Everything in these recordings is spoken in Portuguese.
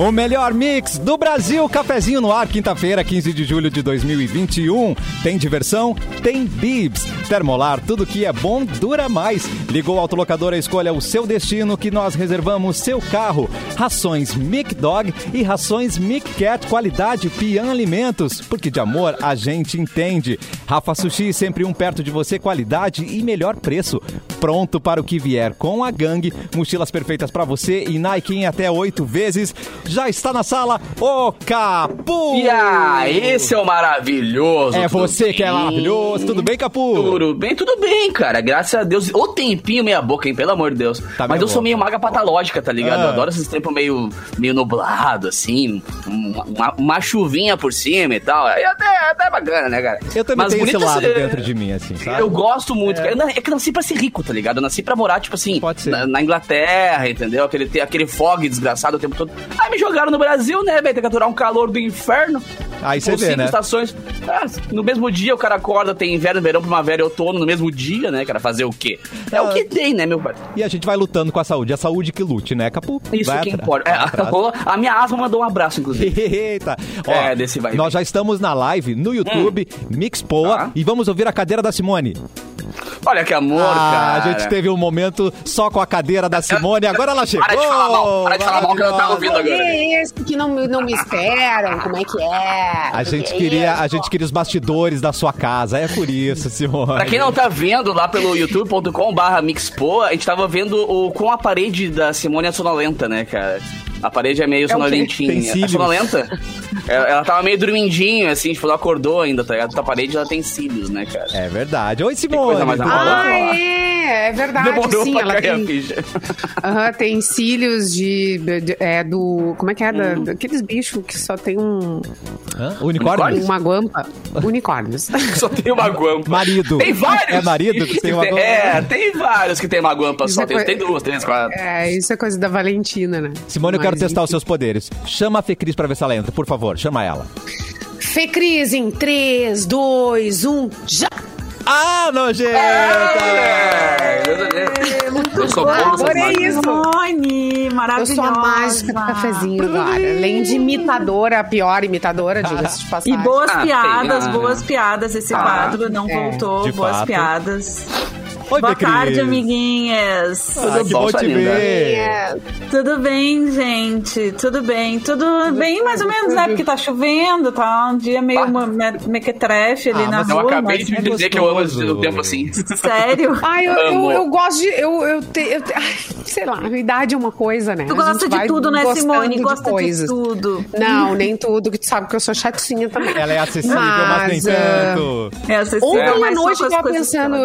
O melhor mix do Brasil, cafezinho no ar, quinta-feira, 15 de julho de 2021. Tem diversão? Tem bibs. Termolar, tudo que é bom dura mais. Ligou a autolocadora, escolha o seu destino que nós reservamos seu carro. Rações Mic Dog e rações Mic Cat, qualidade Pian Alimentos, porque de amor a gente entende. Rafa Sushi, sempre um perto de você, qualidade e melhor preço. Pronto para o que vier com a gangue, mochilas perfeitas para você e Nike em até oito vezes. Já está na sala o Capu! E aí, seu maravilhoso! É você que é bem? maravilhoso. Tudo bem, Capu? Tudo bem, tudo bem, cara. Graças a Deus. Ô tempinho meia boca, hein? Pelo amor de Deus. Tá Mas eu sou louco. meio maga patológica, tá ligado? Ah. Eu adoro esses tempos meio, meio nublado, assim. Uma, uma- chuvinha por cima e tal. Aí até, até é bacana, né, cara? Eu também Mas tenho esse lado esse- dentro de mim, assim, sabe? Eu gosto muito. cara. Eu na- É que eu nasci pra ser rico, tá ligado? Eu nasci pra morar, tipo assim, ser. Na, na Inglaterra, entendeu? Aquele, aquele fog desgraçado o tempo todo. Aí me jogaram no Brasil, né, velho? Tem que aturar um calor do inferno. Aí você vê, cinco né? estações. Ah, no mesmo dia o cara acorda, tem inverno, verão, primavera e outono no mesmo dia, né, cara? Fazer o quê? É Ah. o que tem, né, meu pai? E a gente vai lutando com a saúde. A saúde que lute, né, Capu? Isso Vai que importa. É, a, a minha asma mandou um abraço, inclusive. Eita! Ó, É, desse vai nós já estamos na live no YouTube, Mix Poa, Tá. e vamos ouvir a cadeira da Simone. Olha que amor, ah, cara. a gente teve um momento só com a cadeira da Simone, agora ela chegou! Para de falar mal, para de falar mal que ela tá ouvindo agora. É esse que não, não me esperam? Como é que é? A gente Que queria, a gente queria os bastidores da sua casa, é por isso, Simone. Pra quem não tá vendo lá pelo youtube.com barra mixpo, a gente tava vendo o, com a parede da Simone é sonolenta, né, cara? A parede é meio É sonolentinha. É sonolenta? ela, ela tava meio dormindinho, assim, tipo, não acordou ainda, tá ligado? A parede ela tem cílios, né, cara? É verdade. Oi, Simone. coisa? Ah, é, é verdade, Demorou sim. pra Ela cair a tem, ficha. Aham, tem cílios de, de- é, do... Como é que é? Da, Hum. daqueles bichos que só tem um, Hã? Unicórnio? uma guampa. Unicórnios. Só tem uma guampa. Marido. Tem vários! É marido que tem uma guampa? É, tem vários que tem uma guampa Isso só. é Tem, coi- tem duas, três, quatro. É, isso é coisa da Valentina, né? Simone, eu quero testar os seus poderes. Chama a Fê Cris pra ver se ela entra, por favor. Chama ela. Fê Cris em 3, 2, 1, já! Ah, nojenta! É. Eu sou bom, eu mágico. isso! Simone, Eu maravilhosa. sou a mágica do cafezinho agora. Além de imitadora, a pior imitadora, diga-se de E passagem. boas Ah, piadas, ah. boas piadas. Esse Ah, quadro não é. voltou. De boas fato. piadas. Oi, Boa Fê Cris. tarde, amiguinhas. Ah, Tudo que bom, te ver. É, Tudo bem, gente? Tudo bem. Tudo bem, mais ou menos, né? Porque tá chovendo, tá um dia meio me- me- mequetrefe ali Ah, na mas Eu rua. acabei mas de é dizer que eu amo o tempo assim. Sério? Ai, eu, eu, eu gosto de. Eu, eu, te, eu te- ai, sei lá, a idade é uma coisa, né? Tu gosta de tudo, né, Simone? de Gosta de coisas. tudo. Não, nem tudo, que tu sabe que eu sou chatinha também. Ela é acessível, mas, nem Mas, ah, tanto. É acessível, Ontem à noite eu tava pensando.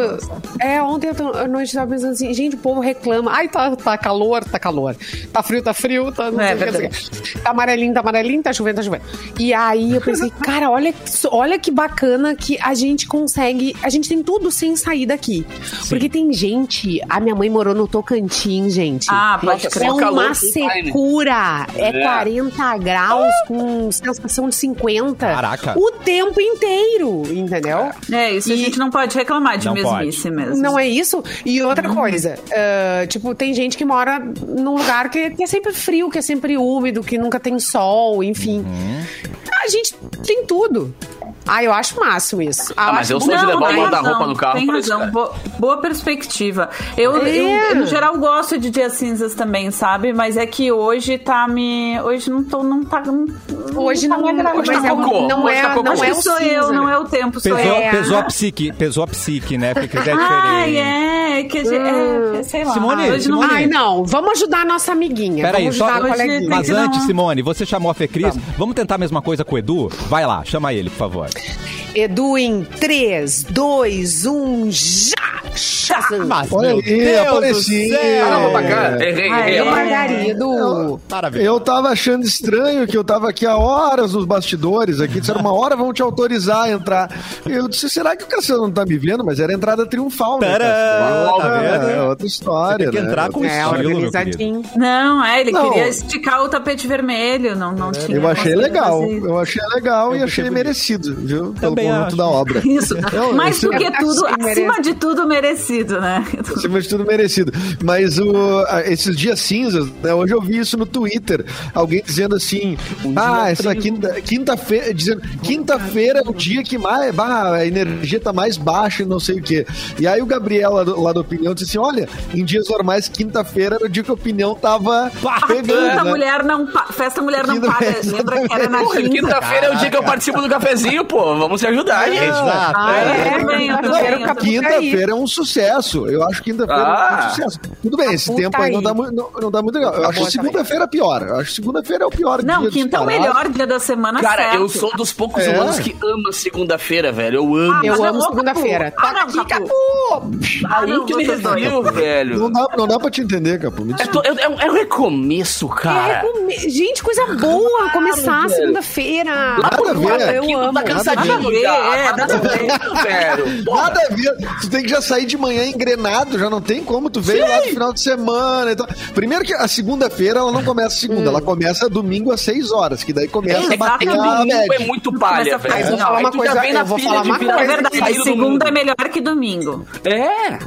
É, ontem à noite eu tava pensando assim, gente, o povo reclama. Ai, tá, tá calor, tá calor. Tá frio, tá frio, tá. Não É sei que. Tá amarelinho, tá amarelinho, tá chovendo, tá chovendo. E aí eu pensei, cara, olha, olha que bacana que a gente consegue. A gente tem tudo sem sair daqui. Porque tem gente. A minha mãe morou no Tocantins, gente. Ah, pode crer. É uma time. secura. É, É. 40 graus com sensação de 50. Caraca. O tempo inteiro, entendeu? É, isso a E- gente não pode reclamar de Não mesmice mesmo. Não é isso? E outra coisa, ah, tipo, tem gente que mora num lugar que, que é sempre frio, que é sempre úmido, que nunca tem sol, enfim. A gente tem tudo. Ah, eu acho máximo isso. Ah, mas eu sou de Não, levar o guarda-roupa no carro Tem isso, razão, boa, boa perspectiva. Eu, É. eu, eu, no geral, gosto de dias cinzas também, sabe? Mas é que hoje tá me. Hoje não tô. Não tá, não, Hoje tá não, me agradando. Hoje tá mas é, cocô. não Hoje é, tá cocô. não é que o sou cinza, eu, não é o tempo, sou Pesou, eu. É. pesou a psique, pesou a psique, né? Porque Ai, diferente. é, que a gente- é, sei lá. Simone, hoje não Simone. Ai, não, vamos ajudar a nossa amiguinha. Peraí, vamos só. Mas antes, Simone, você chamou a Fê Cris. Vamos tentar a mesma coisa com o Edu? Vai lá, chama ele, por favor. Edu em 3, 2, 1, já! Shazam! Mas, Olha meu aí, Deus apareci. pra cá. Errei, errei. é. Margarido! Maravilhoso. Eu tava achando estranho que eu tava aqui há horas nos bastidores aqui. Disseram uma hora vão te autorizar a entrar. Eu disse, será que o Cassiano não tá me vendo? Mas era entrada triunfal, né? Tcharam! Tá vendo? É outra história, Você tem que né? entrar com É, estilo, meu querido. organizadinho. Não, é, ele Não. queria esticar o tapete vermelho, não, não tinha. Eu achei legal, eu achei legal Eu e achei merecido, viu? Pelo Também conjunto da obra. Isso. Eu- Mais do que tudo, acima merecido. de tudo, merecido, né? Acima de tudo merecido. Mas o, esses dias cinzas, né, hoje eu vi isso no Twitter. Alguém dizendo assim: Ah, essa quinta- quinta-feira. dizendo quinta-feira é o dia que mais. bah, a energia tá mais baixa e não sei o quê. E aí o Gabriel lá do, lá do Opinião disse assim: Olha, em dias normais, quinta-feira era o dia que a opinião tava pegando. Quinta né? mulher não pa- Festa mulher não Quinta- paga. Lembra que era na quinta? quinta-feira é o dia que eu participo do cafezinho, pô. Vamos se ajudar, gente. Exato. Ah, é? Eu eu Não, eu quero também. Quinta-feira é um sucesso. Eu acho que quinta-feira é Ah. um sucesso. Tudo bem, esse tempo aí não aí. dá, não, não dá muito legal. Eu acho boa segunda-feira pior. Eu acho segunda-feira é o pior dia. Não, quinta é o melhor dia da semana, Cara, certo. eu sou dos poucos É. humanos que ama segunda-feira, velho. Eu amo. Eu mas amo não, segunda-feira. Capu. Ah, não, Toca aqui, Capu. Ah, não, que me referiu, velho. Não dá, não dá pra te entender, Capu. Me É, to- é- é é recomeço, É, cara. Gente, coisa boa começar segunda-feira. Nada a ver. Eu amo. tá cansadinho ver, é, nada a ver. velho. Nada a ver. Tu tem que já sair de manhã engrenado, já não tem como. Tu veio lá no final de semana e tal. Primeiro que a segunda-feira ela não começa segunda, ela começa domingo às 6 horas, que daí começa a É, bater que a domingo é muito palha, a velho. Mas eu vou falar uma coisa- vem na eu vou falar de uma virar É coisa. verdade, segunda é melhor que domingo. É.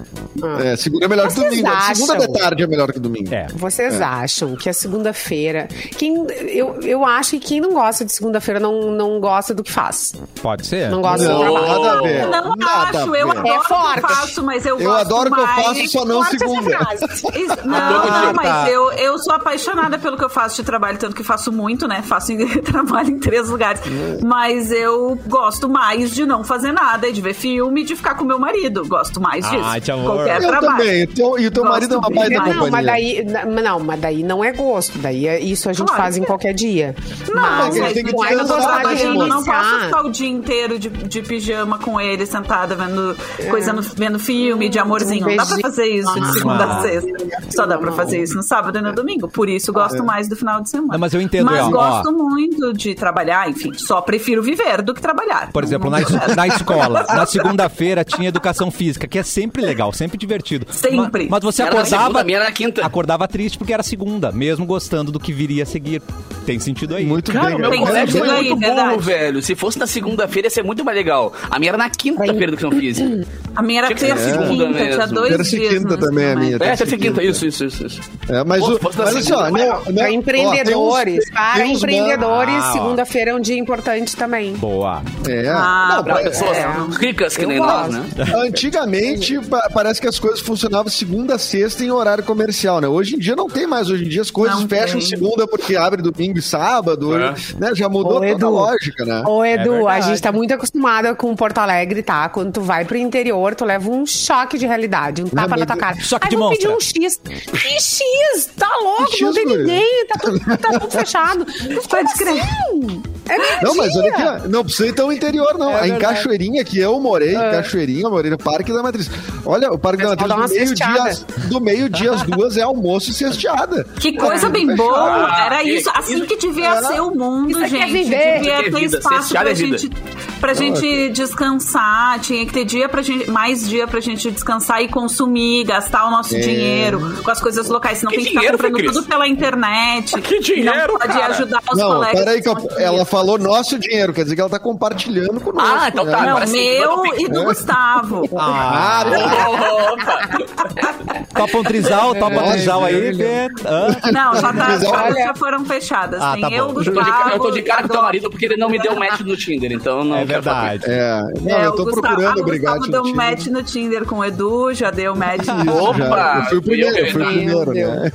É, segunda é melhor que Vocês domingo. acham? Segunda de tarde é melhor que domingo. É. Vocês acham que a segunda-feira. Quem, eu, eu acho que quem não gosta de segunda-feira não, não gosta do que faz. Pode ser? Não gosta do Não, trabalho. nada a ver. Não nada acho, eu adoro É o que forte. eu faço, mas eu, Eu gosto adoro o que eu mais... faço, só não Forte segunda. contigo, Não, mas tá. eu, eu sou apaixonada pelo que eu faço de trabalho, tanto que faço muito, né? Faço trabalho em três lugares. Mas eu gosto mais de não fazer nada, de ver filme e de ficar com meu marido. Gosto mais disso. Ai, que amor. Qualquer Eu trabalho. também. E teu, e o teu Gosto marido é uma baita mais. Não, companhia. mas daí, não, mas daí não é gosto. Daí é, isso a gente Claro faz que em é. qualquer dia. Não, mas mas tem que não é não Eu não posso iniciar. ficar o dia inteiro de, de pijama com ele, sentada, vendo coisa no- vendo filme de amorzinho. Um Não dá pra fazer isso de segunda a Ah. sexta. Só dá pra fazer isso no sábado e no domingo. Por isso gosto mais do final de semana. Não, mas eu entendo, Mas ó, gosto ó. muito de trabalhar, enfim. Só prefiro viver do que trabalhar. Por exemplo, na, na escola, na segunda-feira tinha educação física, que é sempre legal, sempre divertido. Sempre. Ma- Mas, você Era acordava. segunda, a minha era na quinta. Acordava triste porque era segunda, mesmo gostando do que viria a seguir. Tem sentido aí. Muito Cara, bem. o meu Tem colégio foi aí, muito burro, verdade. velho. Se fosse na segunda-feira, ia ser muito mais legal. A minha era na quinta-feira do educação física. A minha era terça e segunda quinta, tinha dois Terça e dias. quinta também é ensino minha. É, Terça e quinta, isso, isso, isso. isso. É, mas Pô, o, mas assim, ó, não, não, Para empreendedores, ó, para empreendedores, segunda-feira é um dia importante também. Boa. É. Ah, não, Pra pessoas é. ricas que Eu nem gosto. nós, né? Antigamente, pa- parece que as coisas funcionavam segunda a sexta em horário comercial, né? Hoje em dia não tem mais. Hoje em dia as coisas Não fecham tem. segunda porque abre domingo e sábado. É. né? Já mudou Ô, toda a lógica, né? Ô, Edu, a gente tá muito acostumada com Porto Alegre, tá? Quando tu vai pro interior, tu leva um choque de realidade, um tapa mas na tua cara. choque Aí de monstra. pedir um X. Que X? Tá louco, Que não X, tem ninguém, tá tudo, tá tudo fechado. Mas Pode como crer. assim? É meio Não, mas olha aqui, não precisa ir tão interior, não. É em verdade. Cachoeirinha, que eu morei, em Cachoeirinha, eu morei no Parque da Matriz. Olha, o Parque da Matriz, do meio-dia meio-dia às duas é almoço e cesteada. Que coisa É, bem boa. Era que- isso, assim que devia Era- ser o mundo, Isso é gente. viver. Devia é ter vida, espaço pra é gente, pra gente descansar. Tinha que ter dia pra gente, mais dia pra gente descansar e consumir, gastar o nosso É. dinheiro com as coisas locais. Senão Que tem que ficar dinheiro, comprando tudo pela internet. Que dinheiro, Não pode cara? ajudar os Não, colegas. peraí, que eu- ela falou nosso dinheiro, quer dizer que ela tá compartilhando conosco. Ah, então tá, né? Não, meu o e do Gustavo. Ah, tá. Opa! Topa um trisal, topa um Ai, trisal aí? Não, já, tá, já, já foram fechadas. Ah, Tem tá eu, Gustavo. eu tô de cara com teu marido porque ele não me deu match no Tinder, então não É verdade. É, não, É, eu o tô Gustavo, procurando ah, o obrigado. Gustavo deu um match no Tinder com o Edu, já deu match no Opa! Eu fui o primeiro, eu fui o primeiro, né?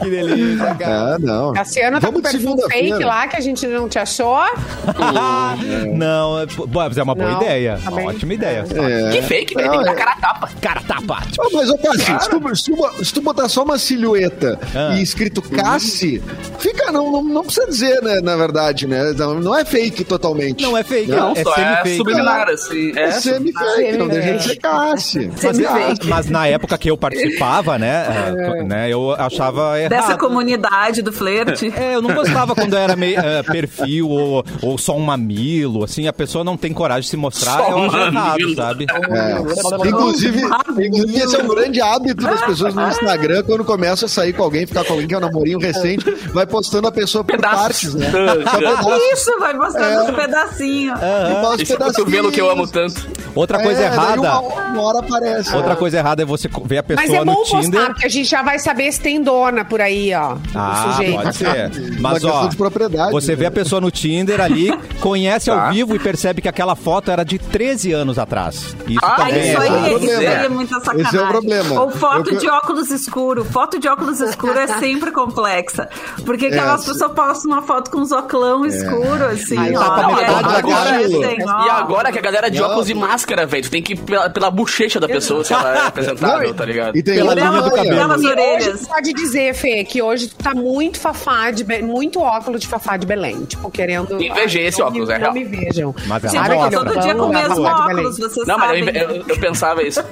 Que delícia, cara. É, não. Cassiano tá Vamos com de perfil fake lá que a gente não te achou. Não, é, bom, mas é uma boa Não, ideia. tá bem. Ótima ideia. É. Que fake, velho. Tem que dar cara a tapa. Cara, tapa. Tipo, Ah, mas, ô, Cassi, se tu, se, tu, se tu botar só uma silhueta Ah. e escrito Cassi, fica, não, não, não precisa dizer, né, na verdade, né? Não, não é fake totalmente. Não é fake, Não, é é semi-fake. subliminar, assim. É É, semi-fake, não deixa de ser Cassi. Mas, mas na época que eu participava, né, é, né eu achava errado. Dessa comunidade do flerte. É, eu não gostava quando era meio é, perfil ou, ou só um mamilo, assim, a pessoa não tem coragem de se mostrar, Só eu um errado, sabe? É. Inclusive, inclusive, esse é um grande hábito das pessoas no Instagram, quando começa a sair com alguém, ficar com alguém que é um namorinho recente, vai postando a pessoa por Pedaços. partes, né? Pedaços. Isso, vai mostrando uns pedacinhos. E mostra Esse cotovelo que eu amo tanto. Outra coisa É, errada. Uma, uma hora aparece. Outra coisa errada é você ver a pessoa Mas é bom no postar, Tinder. porque a gente já vai saber se tem dona por aí, ó. Ah, o sujeito. pode ser. Mas, ó, de propriedade, você vê a pessoa no Tinder ali, conhece Tá. ao vivo e percebe que aquela foto era de 13 anos atrás. Isso Ah, Ah, também isso é aí, é isso aí problema. é muita sacanagem. Esse é o problema. Ou foto Eu- de óculos escuro. Foto de óculos escuro é sempre complexa. Porque aquelas É. pessoas postam uma foto com uns óculos escuro, assim, Ai, ó. tá pra e aí agora, ó. E agora que a galera de Não. óculos e máscara, velho, tu tem que ir pela, pela bochecha da pessoa se ela é apresentável, tá ligado? E tem Pela linha do cabelo. Hoje orelhas. tu pode dizer, Fê, que hoje tu tá muito fafá, de muito óculos de fafá de Belém. Tipo, querendo... Invejei esse não óculos, me- é Não real. me vejam. Mas Sabe porque mostra. aquele todo dia com o mesmo óculos, vocês Não, mas eu, sabem. eu, eu pensava isso.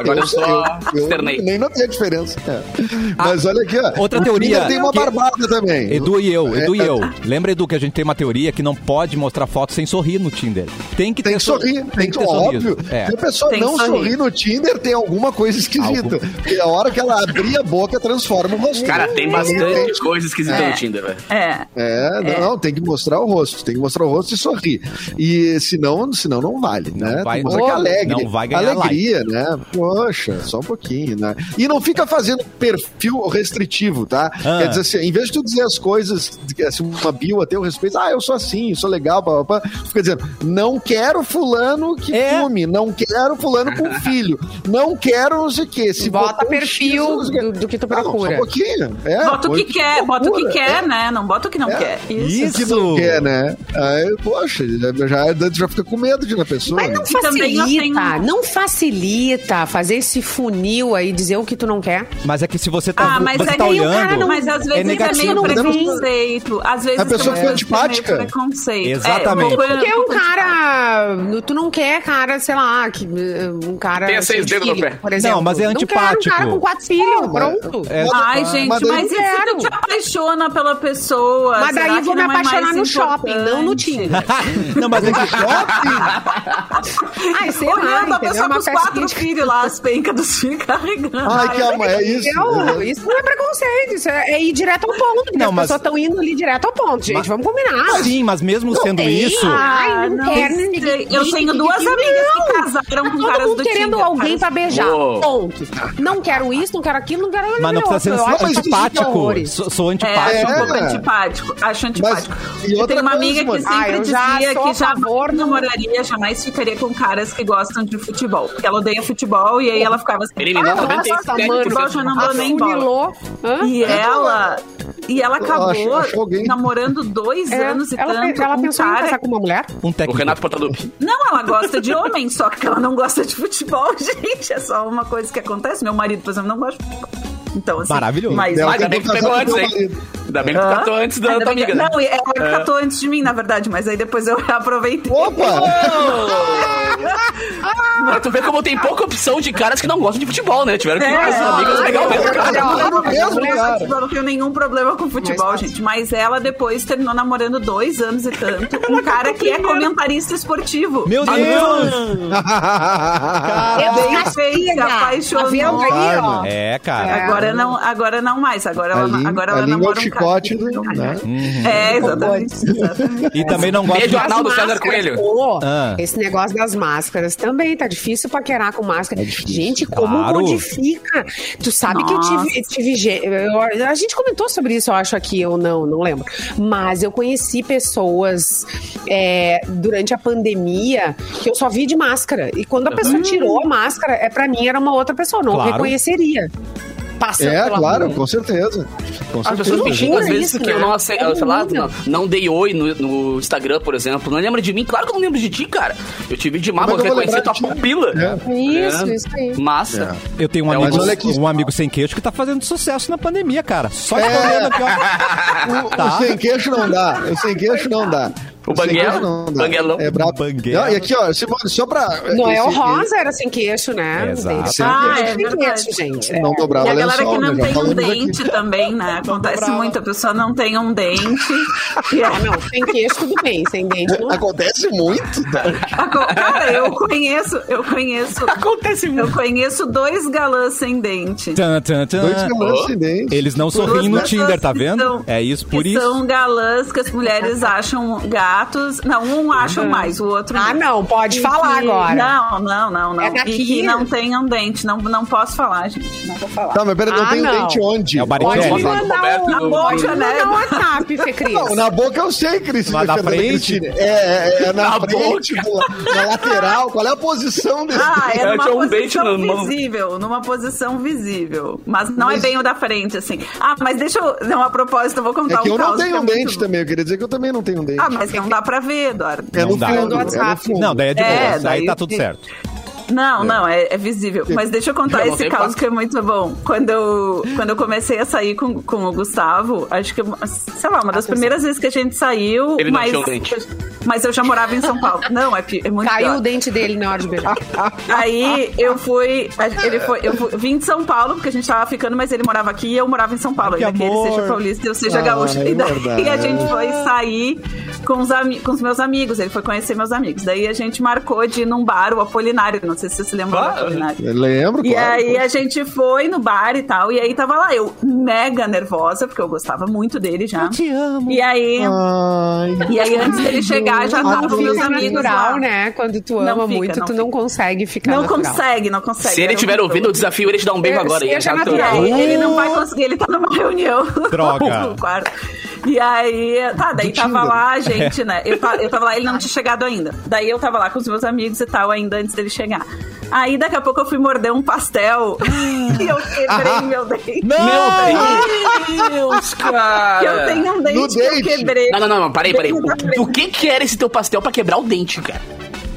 Agora eu só Eu, eu externei. nem notei a diferença. É. Mas olha aqui, ó. outra o teoria Tinder tem uma que- barbada também. Edu e eu, Edu e É, eu. Lembra, Edu, que a gente tem uma teoria que não pode mostrar foto sem sorrir no Tinder. Tem que Tem ter que sorrir, tem que ter óbvio. sorriso. É. Se a pessoa Tem não sorrir. sorrir no Tinder, tem alguma coisa esquisita. Porque a hora que ela abrir a boca, transforma o rosto. Cara, tem Não bastante coisa esquisita no Tinder, velho. É. É, não, tem que mostrar o rosto, tem que mostrar o rosto e sorrir. E senão, senão não vale, né? vai- Tem que mostrar que é alegre. não vai ganhar Alegria, né? Poxa, só um pouquinho, né? E não fica fazendo perfil restritivo, tá? Ah. Quer dizer assim, em vez de tu dizer as coisas, assim, uma bio a teu respeito, ah, eu sou assim, eu sou legal, pá, pá, pá, fica dizendo, não quero fulano que É. fume, não quero fulano com filho, não quero não sei o quê. Se Bota perfil X, não o do, do que tu Não, só procura. um pouquinho. É, Bota o põe que quer, bota o que procura. quer, né? Não bota o que não É. quer. Isso. que não quer, né? Aí, poxa, já, já, já fica com medo de ir na pessoa. Mas não né? Facilita, não facilita fazer esse funil aí, dizer o que tu não quer. Mas é que se você tá, Ah, mas você é tá meio olhando. cara, não- Mas às vezes é é, negativo. meio não podemos- preconceito. Às vezes A pessoa fica é meio antipática. Preconceito. Exatamente. É, um Porque um pouco antipático. cara. Tu não quer, cara, sei lá, que, um cara. Tenha seis dedos no pé. Por exemplo. Não, mas é Não quero antipático. um cara com quatro filhos, Não, pronto. É- Ai, Mas gente, daí- mas, e se tu te apaixona pela pessoa? Mas daí vou me não é apaixonar no shopping, não no? Tinder. Não, mas é que Ai, sei lá, Olhando a pessoa com os quatro filhos lá, as pencas dos filhos carregando. Ai, que amor, é isso. Isso não é preconceito, isso é, é ir direto ao ponto. Porque Não, as mas- pessoas estão indo ali direto ao ponto, gente. Vamos combinar. sim, mas mesmo sendo tem, isso. Ai, não, não quero. Eu tenho duas amigas que casaram com Todo caras mundo do querendo Tinder, alguém pra beijar. Uou. Ponto. Não quero isso, não quero aquilo, não quero Mas não precisa ser Eu acho antipático. Sou, sou É, antipático. acho um pouco antipático. Acho antipático. eu tenho uma amiga que sempre Ah, já dizia sou que jamais do- namoraria, jamais ficaria com caras que gostam de futebol. Porque ela odeia futebol e aí ela ficava assim. Eliminou "Ah, 97% nossa, futebol já não dou nem bola. E ela, e ela acabou Achou- achou alguém. namorando dois É, anos e ela, tanto. ela um pensou em cara casar com uma mulher? Um O técnico. Renato Portaluppi. Não, ela gosta de homem, só que ela não gosta de futebol, gente. É só uma coisa que acontece. Meu marido, por exemplo, não gosta de futebol. Então, assim, Maravilhoso. Mas, Ah, ainda bem que tu casar pegou antes, hein? Ainda bem que tu catou antes da Ainda tua que- amiga. né? Não, ela catou antes de mim, na verdade, mas aí depois eu aproveitei. Opa! Mas tu vê como tem pouca opção de caras que não gostam de futebol, né? Tiveram que É, fazer amigas é, legal é, mesmo. é, cara. é, é, mesmo, é, cara. Eu não tenho nenhum problema com futebol, gente. Mas ela depois terminou namorando dois anos e tanto. Um cara que é comentarista esportivo. Meu Deus! Eu Bem se apaixonou. Vendo aí, ó? É, cara. Agora não, agora não mais. Agora ela, agora ela é namora um chicote, cara. do- né? É, exatamente. exatamente. E também não gosta Beijo, de... Arnaldo César Coelho. pô, Ah. Esse negócio das máscaras também tá difícil paquerar com máscara. Gente, como Claro. modifica? Tu sabe que eu tive, tive eu- a gente comentou sobre isso, eu acho aqui, eu não, não lembro. Mas eu conheci pessoas é, durante a pandemia que eu só vi de máscara. E quando a pessoa tirou a máscara, é para mim era uma outra pessoa, não Claro. reconheceria. Passando É, pela claro, rua. com certeza. Com As pessoas me xingam às vezes isso, porque eu né? não aceito, É sei lá, não, não dei oi no, no Instagram, por exemplo. Não lembra de mim? Claro que eu não lembro de ti, cara. Eu tive de má, é vou que reconhecer tua pupila. É. Isso, É. isso aí. Massa. Eu tenho um É, amigo, um amigo sem queixo que tá fazendo sucesso na pandemia, cara. Só É. escolhendo aqui, ó. O, Tá. o sem queixo não dá. O sem queixo não dá. O queixo não dá. Banguelão. É brabo. Banguelo. Não, e aqui, ó, Simone, só pra. Noel esse- Rosa era sem queixo, né? Exato. Dente sem Ah, queixo, é sem verdade. queixo, gente. Não É. dobrava E a galera lençol, que não né? Tem um falamos aqui. dente também, né? Acontece muito, a pessoa não tem um dente. Ah, não, sem queixo tudo bem, sem dente não. Acontece muito. né? Cara, eu conheço, eu conheço. Acontece muito. Eu conheço dois galãs sem dente. Dois galãs sem dente. Eles não sorriem no Tinder, tá vendo? são- É isso, por isso. São galãs que as mulheres acham gatos. Não, um acham mais, o outro Ah, não, pode E falar que- agora. Não, não, não, não. É daqui? E que não tenham dente. Não, não posso falar, gente. Não vou falar. Tá, mas peraí, não Ah, tem não. dente onde? É o Pode mandar um, pode Boca, né? mandar um WhatsApp, Fê Cris. Não, na boca eu sei, Cris. Mas na frente? É, é, é na, Na frente, na, na lateral. Qual é a posição desse Ah, é numa um dente posição visível, numa posição visível. Mas não Mas- é bem o da frente, assim. Ah, mas deixa eu. Não, a propósito, eu vou contar É que um eu não tenho é um dente também. Eu queria dizer que eu também não tenho um dente. Ah, mas não dá pra ver, Eduardo. é no Não dá. fundo. Do É no WhatsApp. fundo. Não, daí é de É, boa. Aí daí tá tudo certo. Não, não, é, é visível. Mas deixa eu contar Eu esse caso que é muito bom. Quando eu, quando eu comecei a sair com, com o Gustavo, acho que, sei lá, uma das primeiras vezes que a gente saiu. Ele não mas, tinha um dente. mas eu já morava em São Paulo. Não, é, é muito Caiu pior. o dente dele na hora de beijar. Aí eu fui. Ele foi. Eu fui- vim de São Paulo, porque a gente tava ficando, mas ele morava aqui e eu morava em São Paulo. Que ainda que ele amor. seja paulista e eu seja Ah, gaúcho. é E daí verdade. a gente foi sair com os, com os meus amigos. Ele foi conhecer meus amigos. Daí a gente marcou de ir num bar, o Apolinário. Não sei se você se lembra Claro. Eu lembro, E claro. aí a gente foi no bar e tal, e aí tava lá eu mega nervosa, porque eu gostava muito dele já. te amo. E aí, Ai, e aí antes dele chegar já Não estavam meus amigos natural, lá. né? Quando tu Não ama fica, muito, não tu fica. não consegue ficar Não natural. consegue, não consegue. Se ele estiver ouvindo o desafio, ele te dá um beijo É, agora. seja já E natural. aí, ele não vai conseguir, ele tá numa reunião. Droga. no quarto. E aí, tá, daí Do tava Tinder. lá, a gente, né? Eu, eu tava lá, ele não tinha chegado ainda. Daí eu tava lá com os meus amigos e tal, ainda antes dele chegar. Aí daqui a pouco eu fui morder um pastel e eu quebrei meu dente. Meu Deus, cara. Eu tenho um dente No que eu dente? quebrei. Não, não, não, parei, parei. Frente. O que que era esse teu pastel pra quebrar o dente, cara?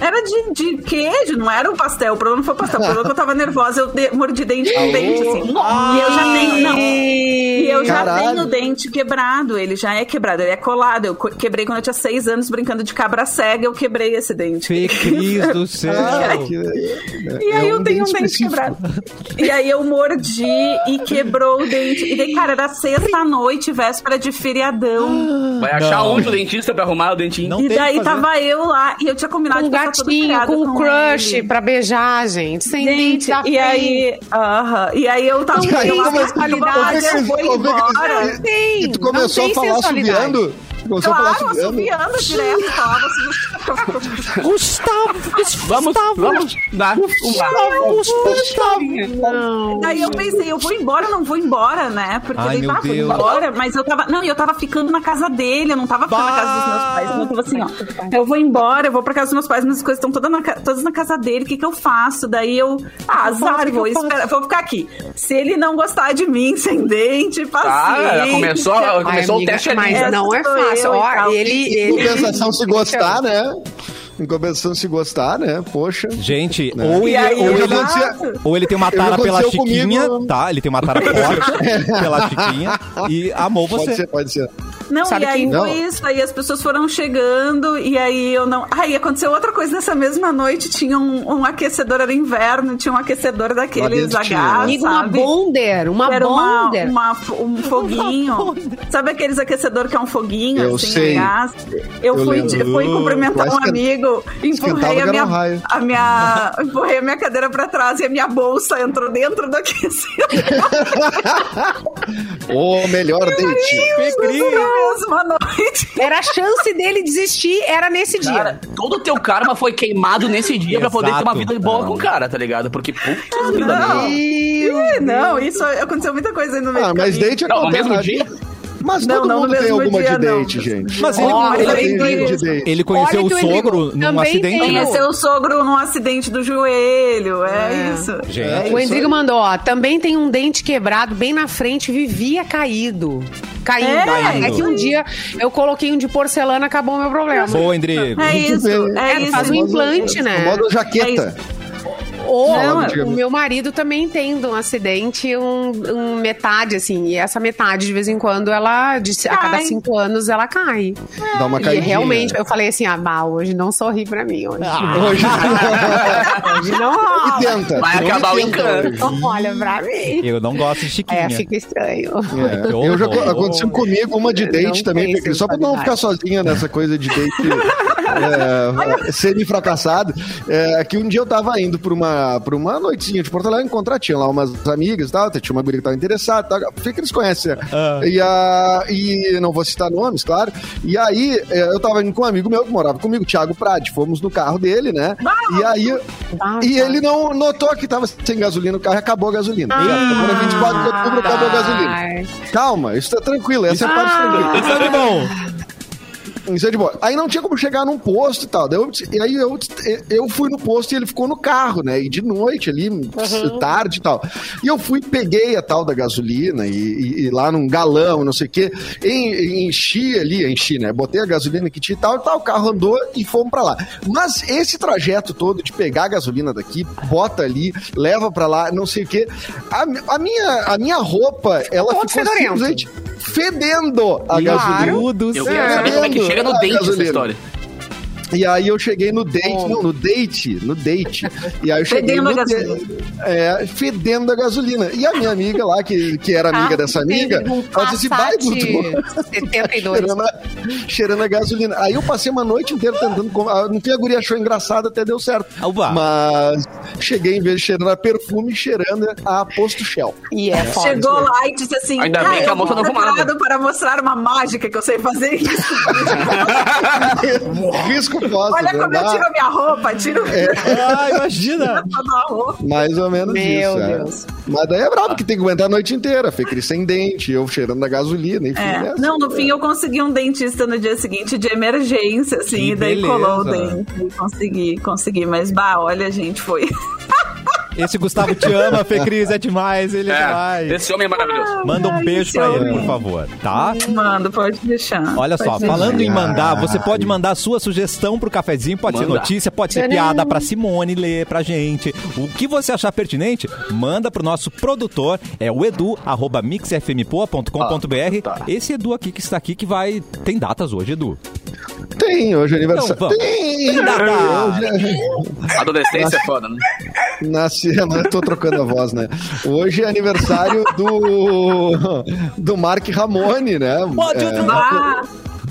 Era de, de queijo, não era um pastel. O problema não foi o pastel. O problema é que eu tava nervosa, eu de- mordi dente com dente, assim. E eu já tenho. Não. E eu já Caralho. tenho o dente quebrado. Ele já é quebrado, ele é colado. Eu quebrei quando eu tinha seis anos brincando de cabra cega, eu quebrei esse dente. Fê Cris do céu. Que- E aí é eu um tenho um dente específico. quebrado. E aí eu mordi e quebrou o dente. E daí, cara, era sexta-noite, véspera de feriadão. Vai achar Não. onde o dentista pra arrumar o dentinho? Não e daí o que tava eu lá e eu tinha combinado Com um de passar gatinho, com um crush ele. pra beijar, gente. Sem dente Gente, da e aí, aham, e aí eu tava tava é que- qualidade, eu vou embora. Não tem, E tu começou a falar sensualidade. Começou a falar Claro, assobiando? assobiando direto, falava assim. Gustavo, Vamos, vamos dar um Não. Daí eu pensei, eu vou embora, eu não vou embora, né? Porque Ai, daí, meu ah, vou Deus. embora, mas eu tava. Não, e eu tava ficando na casa dele, eu não tava ficando na casa dos meus pais. Então eu tava assim, ó. Eu vou embora, eu vou pra casa dos meus pais, mas as coisas estão todas na, todas na casa dele, o que que eu faço? Daí eu. Ah, azar, vou, esperar, vou ficar aqui. Se ele não gostar de mim, sem dente, Tá, paciência. começou, Ai, começou o amiga, teste ali. mas não é fácil. Ó, ele, Em ele... compensação, se gostar, né? Em compensação, se gostar, né? Poxa. Gente, Né? ou ele, aí, ou, ele, ou ele tem uma tara pela Chiquinha, comigo. tá? Ele tem uma tara forte pela Chiquinha e amou Pode você. ser, pode ser. Não, Sabe e aí que- foi isso. Aí as pessoas foram chegando e aí eu não. Aí aconteceu outra coisa nessa mesma noite. Tinha um, um aquecedor, era inverno, tinha um aquecedor daqueles. H, Amigo, uma bonder, uma Era uma, bonder. uma fo- um foguinho. Sabe aqueles aquecedor que é um foguinho? Eu assim, sei. gás? Eu, Eu fui, lembro. eu fui cumprimentar Mas um amigo, empurrei a minha, raio. a minha. Empurrei a minha cadeira pra trás e a minha bolsa entrou dentro do aquecedor. O melhor date. Na mesma noite. Era a chance dele desistir, era nesse Cara, dia. todo o teu karma foi queimado nesse dia pra poder ter uma Exato. vida boa com o cara, tá ligado? Porque, puta vida, Não. Não, isso aconteceu muita coisa aí no meio Ah, do mas date Não, no mesmo dia? Mas Não, todo não mundo tem alguma dia, de não. date, gente. Mas ele, Ó, ele, ele- gente de date. ele conheceu Olha o sogro Endrigo num também acidente. tem? Conheceu o sogro num acidente do joelho, é, É. isso. Gente, O Endrigo mandou, ó, também tem um dente quebrado bem na frente, vivia caído. Caindo. É, É, que um dia eu coloquei um de porcelana, acabou o meu problema. boa, Endrigo. É isso, é É, isso. faz um implante, né? Modo jaqueta. Ou Falava o meu marido também tendo um acidente, um, um metade, assim. E essa metade, de vez em quando, ela, de, a cada cinco anos, ela cai. Dá uma E caidinha. realmente, eu falei assim, ah, bah, hoje não sorri pra mim. Hoje, Hoje hoje não rola. e tenta. Vai acabar o encanto. hoje. Não olha pra mim. Eu não gosto de Chiquinha. É, fica estranho. É, Que eu já aconteceu comigo uma de date Não também, só pra não ficar sozinha nessa coisa de date é, semi-fracassado. É, que um dia eu tava indo pra uma, pra uma noitinha de Porto Alegre encontrar, tinha lá umas amigas e tal, tinha uma guria que tava interessada, tal, Fê Cris conhece. né? Ah. E, a, e não vou citar nomes, claro. E aí é, eu tava indo com um amigo meu que morava comigo, Thiago Prade, fomos no carro dele, né? E aí Ah, e tá. ele não notou que tava sem gasolina no carro e acabou a gasolina. Agora 24 de outubro acabou a gasolina. Ai. Calma, isso tá tranquilo, essa é a parte Ah. tranquila. Isso é bom. Isso é de boa. Aí não tinha como chegar num posto e tal. Daí eu, e aí eu, eu fui no posto e ele ficou no carro, né? E de noite ali, tarde e tal. E eu fui, peguei a tal da gasolina e, e- e lá num galão, não sei o quê, en- enchi ali, enchi, né? Botei a gasolina que tinha e tal, e tal, o carro andou e fomos pra lá. Mas esse trajeto todo de pegar a gasolina daqui, bota ali, leva pra lá, não sei o quê. A, a minha, a minha roupa, ela ficou fedorento. simplesmente fedendo a Meu gasolina. Deus do Eu quero saber como é que chega no Ah, dente essa história. E aí eu cheguei no date, não, no date, no date. E aí eu cheguei Fedendo no a gasolina. É, fedendo a gasolina. E a minha amiga lá, que, que era amiga Carro dessa amiga, um ela disse vai, Passat 72. cheirando, a, cheirando a gasolina. Aí eu passei uma noite inteira tentando. ah, No que a guria achou engraçado, até deu certo. Uba. Mas cheguei, em vez de cheirando a perfume, cheirando a posto Shell. E é forte. Chegou lá e disse assim: Ainda "Ah, bem que a moça não fumava." preparado para mostrar uma mágica que eu sei fazer isso. Risco posso. Olha como eu tiro a minha roupa, tiro Ah, imagina. Mais ou menos Meu isso. é. Deus. Mas daí é brabo, que tem que aguentar a noite inteira. Fê Cris sem dente, eu cheirando a gasolina, enfim. É. né? Não, no fim eu consegui um dentista no dia seguinte de emergência, assim, Que e daí beleza. colou o dente. Consegui, consegui. Mas, bah, olha, gente, foi. Esse Gustavo te ama, Fê Cris, é demais. Ele é, É, demais. esse homem é maravilhoso. Manda um Ai, beijo pra ele, homem. por favor, tá? Mando, pode deixar. Olha só, Pode falando em deixar. mandar, você pode mandar sua sugestão pro cafezinho, pode ser Manda. notícia, pode ser piada pra Simone ler pra gente. O que você achar pertinente, manda pro nosso produtor, é o edu, arroba mixfmpoa.com.br. tá. Esse Edu aqui que está aqui, que vai... Tem datas hoje, Edu? Tem, hoje é aniversário. Então vamos. Tem! Data. É- Adolescência é foda, né? Nasci, né? tô trocando a voz, né? Hoje é aniversário do do Mark Ramone, né? Pode É,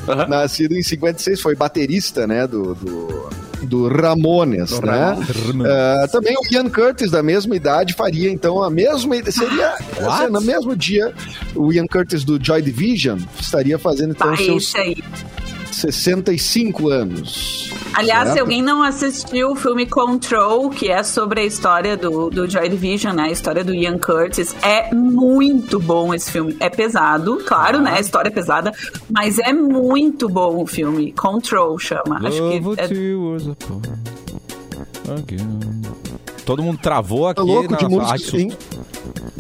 Ah, nascido em 56, foi baterista, né? Do, do, do Ramones, né? Ramones. É, também o Ian Curtis, da mesma idade, faria então a mesma. Seria assim, no mesmo dia, o Ian Curtis do Joy Division estaria fazendo então bah, seus. 65 anos. Aliás, certo? se alguém não assistiu o filme Control, que é sobre a história do, do Joy Division, né? A história do Ian Curtis, é muito bom esse filme. É pesado, claro, né? A história é pesada, mas é muito bom o filme. Control chama. Acho que é. Todo mundo travou aqui. Tá louco na- de Ai, música, susto.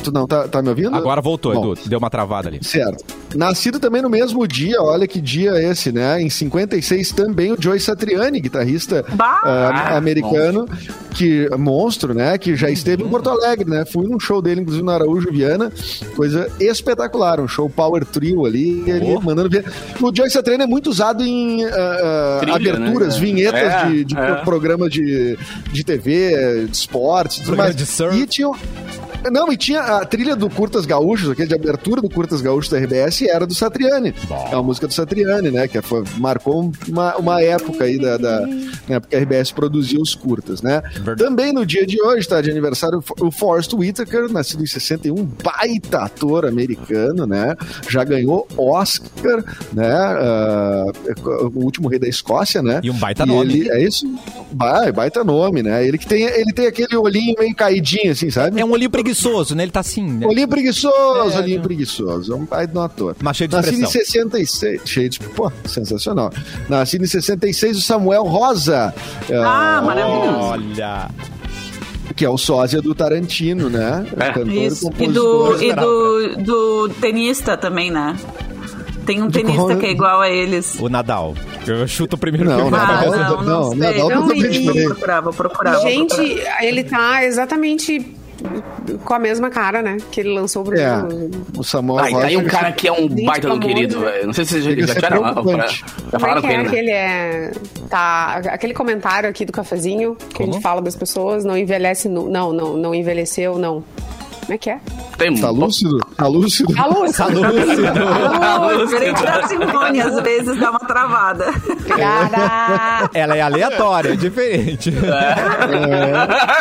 Tu não tá, tá me ouvindo? Agora voltou, Bom. Edu. Deu uma travada ali. Certo. Nascido também no mesmo dia, olha que dia esse, né? Em 56 também o Joey Satriani, guitarrista ah, americano, que monstro, né? Que já esteve em Porto Alegre, né? Fui num show dele, inclusive no Araújo Viana, coisa espetacular, um show power trio ali, ele Oh. mandando ver. O Joey Satriani é muito usado em ah, Trilha, aberturas, né? vinhetas É, de, de é. programas de, de TV, de esportes, e tudo Programa mais. de surf. E tinha não, e tinha a trilha do Curtas Gaúchos, aquele de abertura do Curtas Gaúchos da RBS, era do Satriani. É uma música do Satriani, né? Que foi, marcou uma, uma época aí da, da né, porque a RBS produzia os curtas, né? Verdade. Também no dia de hoje, tá? De aniversário, o Forrest Whitaker, nascido em 61, baita ator americano, né? Já ganhou Oscar, né? ah, o último rei da Escócia, né? E um baita E nome. Ele, é isso? Ba- Baita nome, né? Ele que tem, ele tem aquele olhinho meio caidinho, assim, sabe? É um olhinho preguiçoso, né? Ele tá assim, né? Olhinho preguiçoso, É, olhinho não. preguiçoso. É um pai de um ator. Mas cheio de Nascido em expressão. 66. Cheio de. Pô, sensacional. Nascido em 66, o Samuel Rosa. Ah, ah, maravilhoso. Olha. Que é o sósia do Tarantino, né? É. Cantor Isso. E compositor. do, e do, do tenista também, né? Tem um De tenista qual- que é igual a eles. O Nadal. Eu chuto o primeiro Não, que na Nadal- cabeça. não, não, sei. Nadal Não, totalmente e- Vou procurar, vou procurar. vou Gente, procurar. ele tá exatamente com a mesma cara, né? Que ele lançou o É, o Samuel Ah, e tá aí um cara que é um baita do querido, velho. Não sei se vocês já, tiveram. ah, preocupante. Já Como é falaram que com é ele, que né? ele é. Tá. Aquele comentário aqui do cafezinho que a gente fala das pessoas, não envelhece. Não, não, não envelheceu, não. Como é que é? Tem um- Tá lúcido? Tá lúcido? A luz! Tá lúcido. Ah, diferente da Simone, às vezes dá uma travada. Obrigada! Ela é aleatória, é diferente.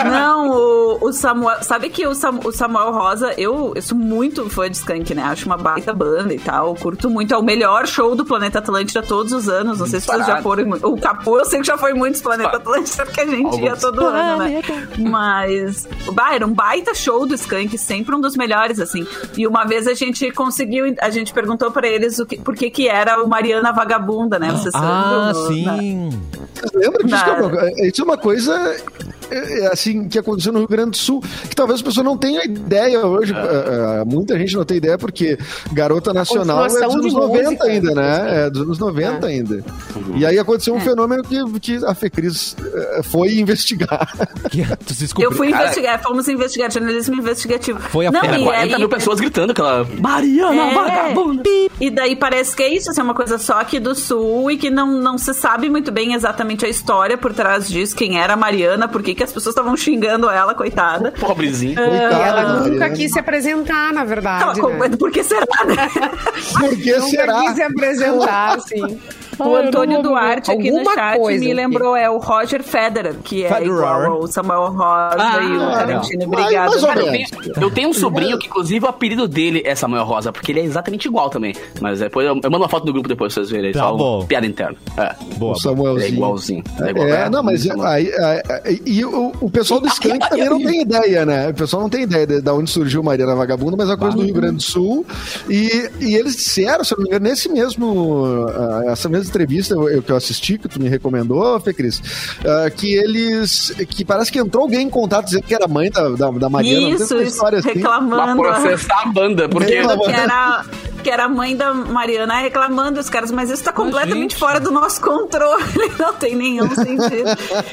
Não, o, o Samuel. Sabe que o, Sam- o Samuel Rosa, eu, eu sou muito fã de Skank, né? Acho uma baita banda e tal. Curto muito. É o melhor show do Planeta Atlântida todos os anos. Não sei se vocês já foram. O Capu, eu sei que já foi em muitos Planeta Atlântida, porque a gente ia Alguns. todo ano, né? Mas. Bah, era um baita show do Skank, sempre um dos melhores, assim. E uma vez a gente conseguiu. A gente perguntou pra eles o que, por que, que era o Mariana Vagabunda, né? Vocês Ah, lembram? sim. Vocês lembram disso? Gabriel? É, Isso é uma coisa assim que aconteceu no Rio Grande do Sul, que talvez as pessoas não tenham ideia hoje. é, é, muita gente não tem ideia, porque Garota Nacional é dos anos de 90 música. ainda, né? É dos anos 90 ainda. E aí aconteceu um fenômeno que, que a Fecris é, foi investigar. Que tu se descobriu. Eu fui Cara, investigar, fomos investigar, jornalismo investigativo. Foi a Não, Era e 40 aí- mil pessoas gritando aquela Mariana É. vagabunda. E daí parece que é isso, assim, é uma coisa só aqui do sul e que não, não se sabe muito bem exatamente a história por trás disso, quem era a Mariana, por que que as pessoas estavam xingando ela, coitada. Pobrezinho. E Coitada, ela nunca Mariana. quis se apresentar, na Ela, verdade. com- né? Por que será, né? Por que Nunca será? quis se apresentar, assim. O Antônio Alguma Duarte aqui no coisa chat aqui. me lembrou, é o Roger Federer, que é Federer. igual ao Samuel Rosa e o Ah, Tarantino. ou Cara, eu tenho, eu tenho um sobrinho que, inclusive, o apelido dele é Samuel Rosa, porque ele é exatamente igual também. Mas depois eu, eu mando uma foto no grupo depois pra vocês verem. Tá Só um bom. Piada interna. É. Boa. O Samuelzinho. É igualzinho. É, igual, É, não, mas aí, aí- aí- e o, o pessoal do Skank também não tem ideia, né? O pessoal não tem ideia de, de onde surgiu Mariana Vagabunda, mas é uma coisa do Rio Grande do Sul. E, e eles disseram, se eu não me engano, nesse mesmo, ah, essa mesma entrevista eu, eu- que eu assisti, que tu me recomendou, Fê Cris, ah, que eles, que parece que entrou alguém em contato dizendo que era mãe da, da, da Mariana. não tem Isso, isso, história assim. Pra reclamando. processar a banda, porque. Reclamando. que era, que era a mãe da Mariana reclamando os caras, mas isso tá completamente fora do nosso controle, não tem nenhum sentido.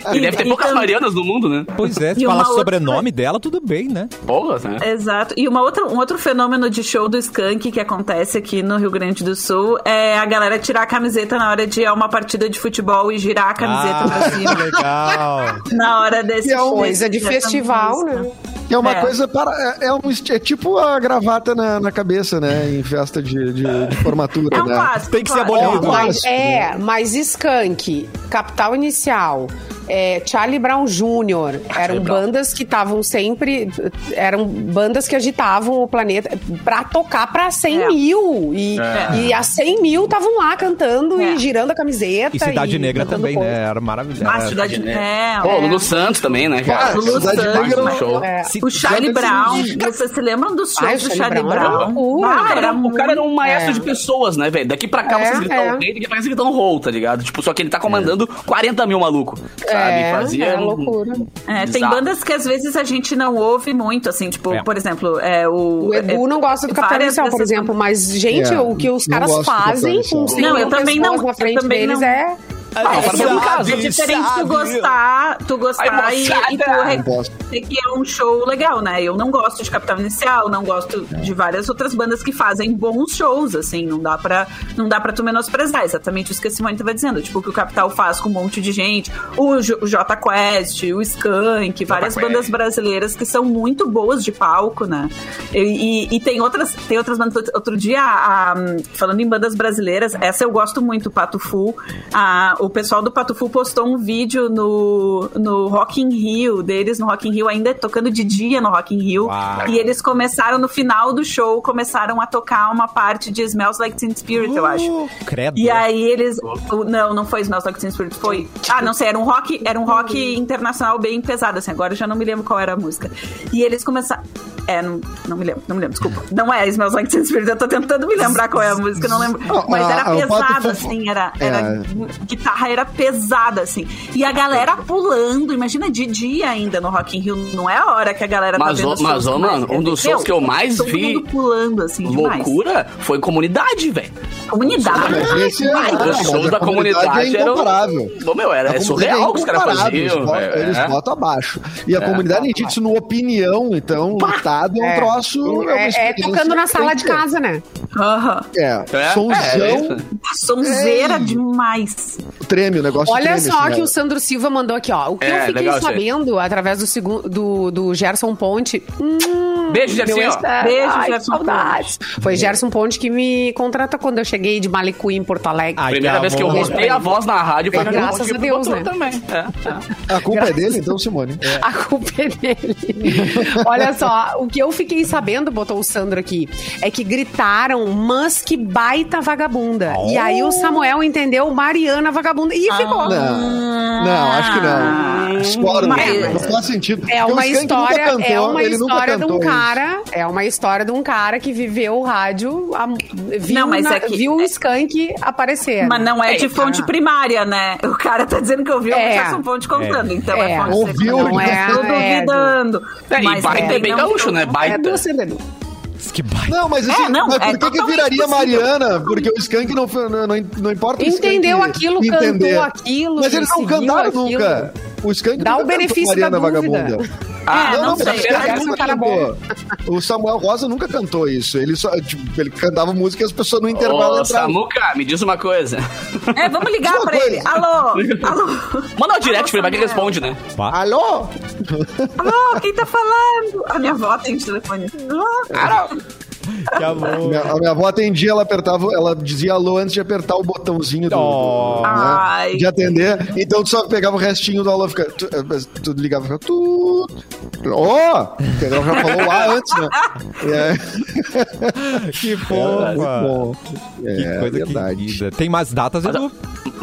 E deve ter poucas tam- Marianas no mundo, né? Pois é, se E falar outra- sobrenome dela, tudo bem, né? Porra, né? Exato. E uma outra, um outro fenômeno de show do Skank que acontece aqui no Rio Grande do Sul é a galera tirar a camiseta na hora de ir a uma partida de futebol e girar a camiseta Ah, pra cima. legal. Na hora desse Que é uma Coisa de festival, né? É uma É. coisa para. É, é um, é tipo a gravata na, na cabeça, né? Em festa de, de, de formatura, É um né? clássico. Tem que ser abolido. Mas, clássico, é, mas Skank, Capital Inicial, é, Charlie Brown Jr. eram Brown. bandas que estavam sempre. Eram bandas que agitavam o planeta pra tocar pra 100 É. mil. E, É. e as 100 mil estavam lá cantando É. e girando a camiseta. E Cidade e Negra também, coisa. né? Era maravilhoso. Ah, Era- Cidade né? é, Pô, é. Lulu Santos também, né, cara? Ah, Lulu Cidade Santos, Negra no show. É. O Charlie Brown, vocês se lembram dos shows Ai, do Charlie Charlie Brown era Brown? loucura. Ah, Ah, era, o cara era um maestro É. de pessoas, né, velho? Daqui pra cá É, vocês gritam é. rei, daqui pra cá vocês gritam roll, tá ligado? Tipo, só que ele tá comandando 40 mil maluco, sabe? É, Fazia é um- loucura. É, tem bandas que às vezes a gente não ouve muito, assim, tipo, É. por exemplo, é, o. O Edu é, não gosta do várias Inicial, por exemplo, mas, gente, É, o que os caras fazem com 100 Não, eu também não, eu frente também deles não. é... É, Ah, é, é, um caso, é sabe, diferente tu gostar, tu gostar Ai, e, e tu reconhecer que é um show legal, né? Eu não gosto de Capital Inicial, não gosto de várias outras bandas que fazem bons shows, assim, não dá pra, não dá pra tu menosprezar, exatamente isso que a Simone tava dizendo, tipo, o que o Capital faz com um monte de gente, o, J- o J Quest, o Skank, várias Quest. bandas brasileiras que são muito boas de palco, né? E, e- e tem outras, tem outras bandas. Outro dia, a- a- falando em bandas brasileiras, essa eu gosto muito, Pato Fu. A- o pessoal do Pato Fu postou um vídeo no, no Rock in Rio, deles no Rock in Rio, ainda tocando de dia no Rock in Rio. Uau. E eles começaram, no final do show, começaram a tocar uma parte de Smells Like Teen Spirit, eu acho. Uh, Credo. E aí eles. o- Não, não foi Smells Like Teen Spirit, foi. Ah, não sei, era um rock, era um rock internacional bem pesado, assim. Agora eu já não me lembro qual era a música. E eles começaram. É, não, não me lembro, não me lembro, desculpa. Não é Smells Like Teen Spirit, eu tô tentando me lembrar qual é a música, não lembro. Mas era o Fofo- assim, era, É. era guitarra era pesada, assim. E a galera pulando, imagina de dia ainda no Rock in Rio, não é a hora que a galera Mas, tá vendo ô- mas, mano, um dos shows que eu mais todo vi mundo pulando, assim, demais. loucura foi comunidade, velho. Comunidade. É, mas os shows da comunidade é eram- incomparável. Ô, meu, era é surreal o que os caras incomparável, faziam. Eles botam, velho. eles É. botam abaixo. E a comunidade tem disso no opinião, então, lotado é um É. troço. É, é tocando na sala de casa, né? Aham. É, É, somzão, é, é isso. Sonzeira Ei. demais. Treme, o negócio Olha treme, só assim, que né? o Sandro Silva mandou aqui, ó. O que É, eu fiquei legal sabendo através do, segundo, do, do Gerson Ponte. Hum, Beijo, ex- Beijo, Ai, Gerson saudades. Foi Gerson Ponte que me contratou quando eu cheguei de Malicuí em Porto Alegre. Ai, Primeira vez que eu botei a voz na rádio foi Graças aquele a Deus, né? também. É, é. A culpa é dele, então, Simone. A culpa é dele. Olha só, o que eu fiquei sabendo, botou o Sandro aqui, é que gritaram, mas que baita vagabunda. E aí o Samuel entendeu Mariana vagabunda e ficou. Não, não, acho que não. Discordo, Mas- não faz sentido. É uma história, cantou, é uma história de um isso. cara, é uma história de um cara que viveu o rádio, a- viu, Não, mas na- é que- viu o Skank aparecer. Mas não é de É, fonte primária, né? O cara tá dizendo que ouviu É. o Gerson Ponte contando, então é, É. fonte Ouviu, secundária. não é, Tô é, duvidando. É, e Mas baita é bem gaúcho, né? É Baita. do CD. Que baita. Não, mas assim, É, não, mas é por que, que totalmente viraria possível. Mariana? Porque o Skank não, não, não, não importa o Entendeu Skank aquilo, entender. cantou aquilo, Mas eles não cantaram aquilo. nunca. O Skank Dá nunca o benefício Mariana da dúvida. Vagabunda. Ah, não, não, sei. o Skank nunca cara cantou. O Samuel Rosa nunca cantou isso. Ele só, tipo, ele cantava música e as pessoas no intervalo Ô, entravam. Samuca, me diz uma coisa. É, vamos ligar pra coisa. ele. Alô? Alô? Manda um direct pra ele, vai que responde, né? Alô? Alô, quem tá falando? A minha avó tem telefone. Alô? Que amor. Minha- a minha avó atendia, ela apertava, ela dizia alô antes de apertar o botãozinho do, Oh. do- né, de atender. Então tu só pegava o restinho do alô, fica, tu, eh, tu ligava, ficava tu. Ó! porque ela já falou lá antes, né? É, Que é, fofa. bom. Que É, coisa verdade. querida. Tem mais datas, Edu?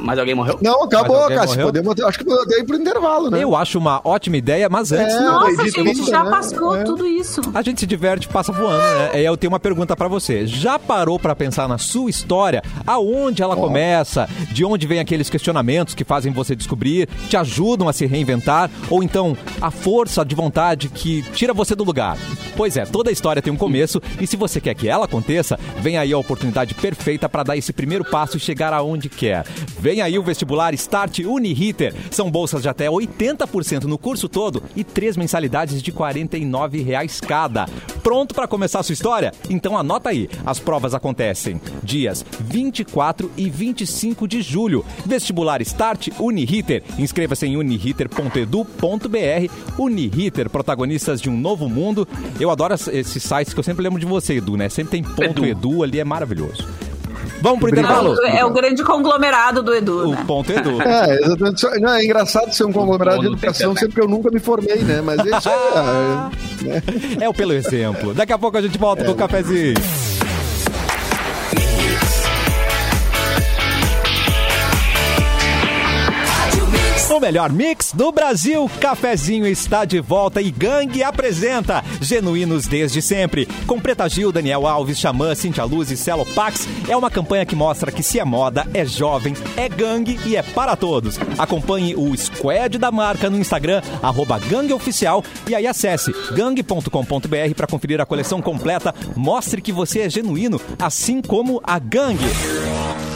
Mas alguém morreu? Não, acabou, Cássio. Podemos, acho que podemos até ir pro intervalo, né? Eu acho uma ótima ideia, mas antes... É. Nossa, Edith gente, já né? passou É. tudo isso. A gente se diverte, passa voando, né? E eu tenho uma pergunta pra você. Já parou pra pensar na sua história? Aonde ela começa? De onde vem aqueles questionamentos que fazem você descobrir, te ajudam a se reinventar? Ou então a força de vontade que tira você do lugar? Pois é, toda história tem um começo e se você quer que ela aconteça, vem aí a oportunidade perfeita pra dar esse primeiro passo e chegar aonde quer. Vem aí o vestibular Start Uniriter. São bolsas de até 80% no curso todo e três mensalidades de 49 reais cada. Pronto para começar a sua história? Então anota aí. As provas acontecem dias 24 e 25 de julho. Vestibular Start Uniriter. Inscreva-se em uniriter.edu.br. Uniriter, protagonistas de um novo mundo. Eu adoro es- esses sites que eu sempre lembro de você, Edu, né? Sempre tem ponto Edu. edu, ali, é maravilhoso. Vamos pro intervalo? É o grande conglomerado do Edu, O né? ponto Edu. É, exatamente. Não, é engraçado ser um conglomerado de educação, sempre que eu nunca me formei, né? Mas isso é. É o pelo exemplo. Daqui a pouco a gente volta com o cafezinho. O melhor mix do Brasil, Cafezinho está de volta e Gangue apresenta Genuínos desde sempre. Com Preta Gil, Daniel Alves, Xamã, Cintia Luz e Celo Pax, é uma campanha que mostra que se é moda, é jovem, é gangue e é para todos. Acompanhe o squad da marca no Instagram, arroba gangueoficial e aí acesse gangue.com.br para conferir a coleção completa. Mostre que você é genuíno, assim como a gangue.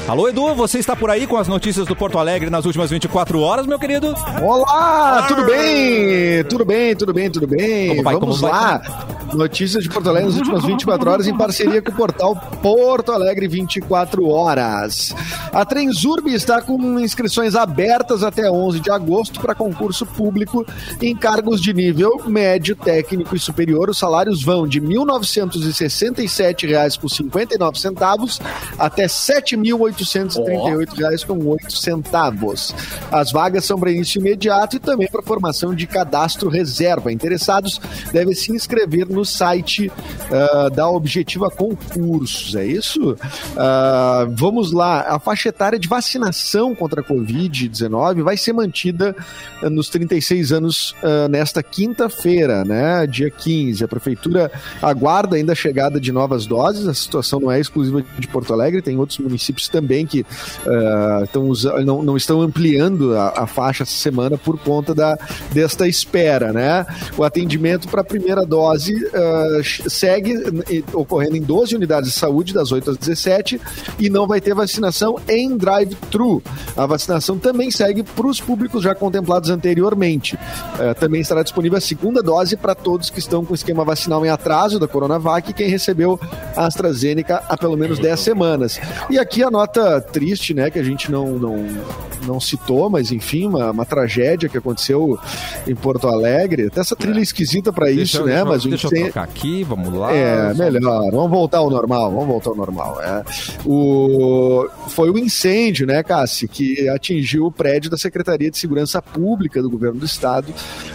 Alô, Edu, você está por aí com as notícias do Porto Alegre nas últimas 24 horas, meu querido? Olá, tudo bem? Tudo bem, tudo bem, tudo bem. Como vai, Vamos como vai? lá. Notícias de Porto Alegre nas últimas 24 horas em parceria com o portal Porto Alegre 24 horas. A Transurb está com inscrições abertas até 11 de agosto para concurso público em cargos de nível médio, técnico e superior. Os salários vão de R$ 1.967,59 até R$ 7.800 838,08. As vagas são início imediato e também para formação de cadastro reserva. Interessados devem se inscrever no site uh, da Objetiva Concursos, é isso? Uh, vamos lá, a faixa etária de vacinação contra a Covid-19 vai ser mantida nos 36 anos uh, nesta quinta-feira, né, dia 15. A Prefeitura aguarda ainda a chegada de novas doses, a situação não é exclusiva de Porto Alegre, tem outros municípios também que uh, não, não estão ampliando a, a, faixa essa semana por conta da, desta espera, né? O atendimento para a primeira dose uh, segue ocorrendo em 12 unidades de saúde, das 8 às 17, e não vai ter vacinação em drive-thru. A vacinação também segue para os públicos já contemplados anteriormente. Uh, também estará disponível a segunda dose para todos que estão com esquema vacinal em atraso da Coronavac e quem recebeu a AstraZeneca há pelo menos 10 semanas. E aqui a nota triste, né, que a gente não, não, não citou, mas enfim, uma, uma tragédia que aconteceu em Porto Alegre. Até essa trilha esquisita para isso, né? mas deixa eu trocar aqui, vamos lá. É, melhor. Vamos voltar ao normal, vamos voltar ao normal. É. O... Foi o um incêndio, né, Cassi, que atingiu o prédio da Secretaria de Segurança Pública do Governo do Estado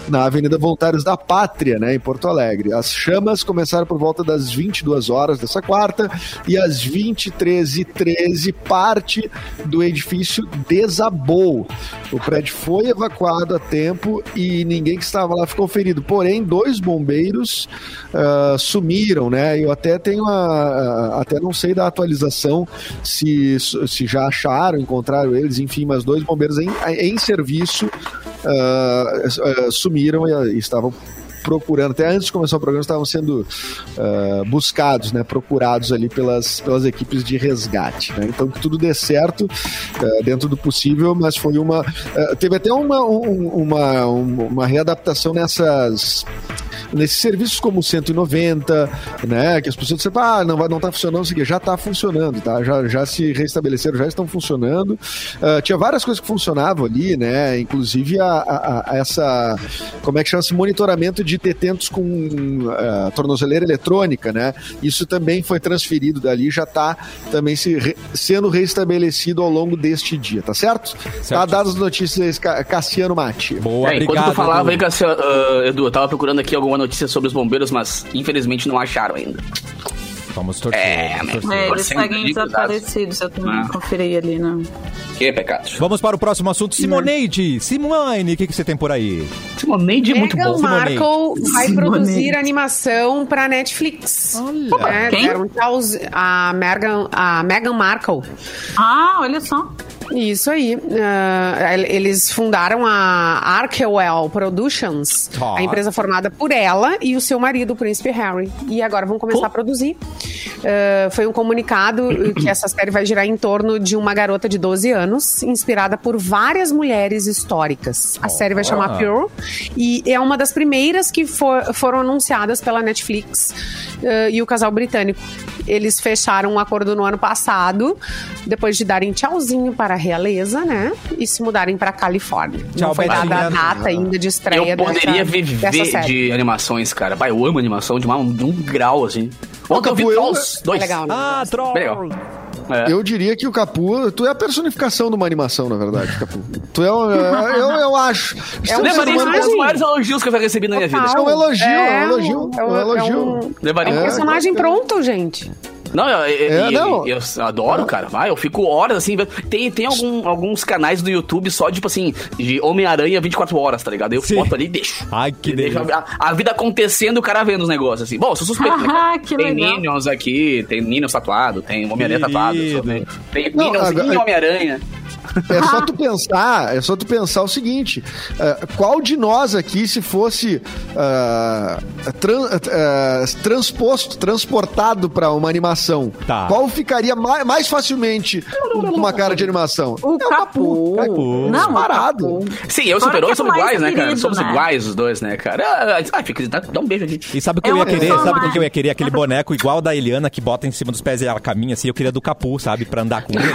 na Avenida Voluntários da Pátria, né, em Porto Alegre. As chamas começaram por volta das 22 horas dessa quarta e às 23h13 parte do edifício desabou. O prédio foi evacuado a tempo e ninguém que estava lá ficou ferido. Porém, dois bombeiros uh, sumiram, né? Eu até tenho a, até não sei da atualização se, se já acharam, encontraram eles, enfim, mas dois bombeiros em, em serviço uh, uh, sumiram e, estavam procurando, até antes de começar o programa, estavam sendo uh, buscados, né, procurados ali pelas, pelas equipes de resgate. Né? Então que tudo dê certo uh, dentro do possível, mas foi uma. Uh, teve até uma, um, uma, uma readaptação nessas nesses serviços como o 190, né? Que as pessoas dizem, ah, não, não tá funcionando, isso aqui. já tá funcionando, tá? Já, já se restabeleceram, já estão funcionando. Uh, tinha várias coisas que funcionavam ali, né? Inclusive a, a, a essa, como é que chama esse monitoramento de detentos com uh, tornozeleira eletrônica, né? Isso também foi transferido dali, já está também se re, sendo restabelecido ao longo deste dia, tá certo? certo. Tá dadas as notícias, Cassiano Mate. Boa, é, obrigado. Enquanto tu falava aí, Cassiano, uh, Edu, eu tava procurando aqui alguma notícia sobre os bombeiros, mas infelizmente não acharam ainda. Vamos torcer. É, vamos torcer. é eles seguem desaparecidos. Eu também ah. conferi ali, não. Que pecados. Vamos para o próximo assunto. Simoneide. Simone, o que, que você tem por aí? Simoneide é muito bom. Markle vai Simoneide. produzir animação para Netflix. Olha. É, Quem? A Meghan, a Meghan Markle. Ah, olha só. Isso aí. Uh, eles fundaram a Arkewell Productions, a empresa formada por ela e o seu marido, o príncipe Harry. E agora vão começar a produzir. Uh, foi um comunicado que essa série vai girar em torno de uma garota de 12 anos, inspirada por várias mulheres históricas. A série vai chamar Pure e é uma das primeiras que for, foram anunciadas pela Netflix uh, e o casal britânico. Eles fecharam um acordo no ano passado, depois de darem tchauzinho para a realeza, né? E se mudarem para Califórnia. Tchau, Não foi dada a data ainda de estreia Eu poderia dessa, viver dessa de animações, cara. Pai, eu amo animação de, uma, de um grau, assim. Ontem eu vi Trolls 2. É legal, né? Ah, Trolls. Legal. É. Eu diria que o Capu, tu é a personificação de uma animação, na verdade, Capu. Tu é um, é, eu, eu acho. É um, Levaria um dos maiores elogios que eu já recebi na minha vida. É um elogio, é um elogio. É um, elogio. É um, Levaria um personagem pronto, gente. Não, eu, eu, é, não. eu, eu adoro, cara. Vai, eu fico horas assim. Tem, tem algum, alguns canais do YouTube só, tipo assim, de Homem-Aranha 24 horas, tá ligado? Eu Sim. boto ali e deixo. Ai, que delícia. A, a, vida acontecendo, o cara vendo os negócios assim. Bom, eu sou suspeito, né? Ah, que tem legal. Minions aqui, tem Minions tatuado, tem Homem-Aranha tatuado. Tem, tem Minions e Homem-Aranha. É só tu pensar, é só tu pensar o seguinte: uh, qual de nós aqui, se fosse uh, tran uh, transposto, transportado para uma animação, tá. qual ficaria mais, mais facilmente uma cara de animação? O, é o Capu. Capu. Não, parado. Sim, eu super é somos iguais, né, cara? Somos né? iguais os dois, né, cara? Ah, fica, dá, um beijo aqui. E sabe o que eu, eu ia querer? Sabe o que eu ia querer? Aquele boneco igual da Eliana que bota em cima dos pés e ela caminha assim. Eu queria do Capu, sabe? Pra andar com ele.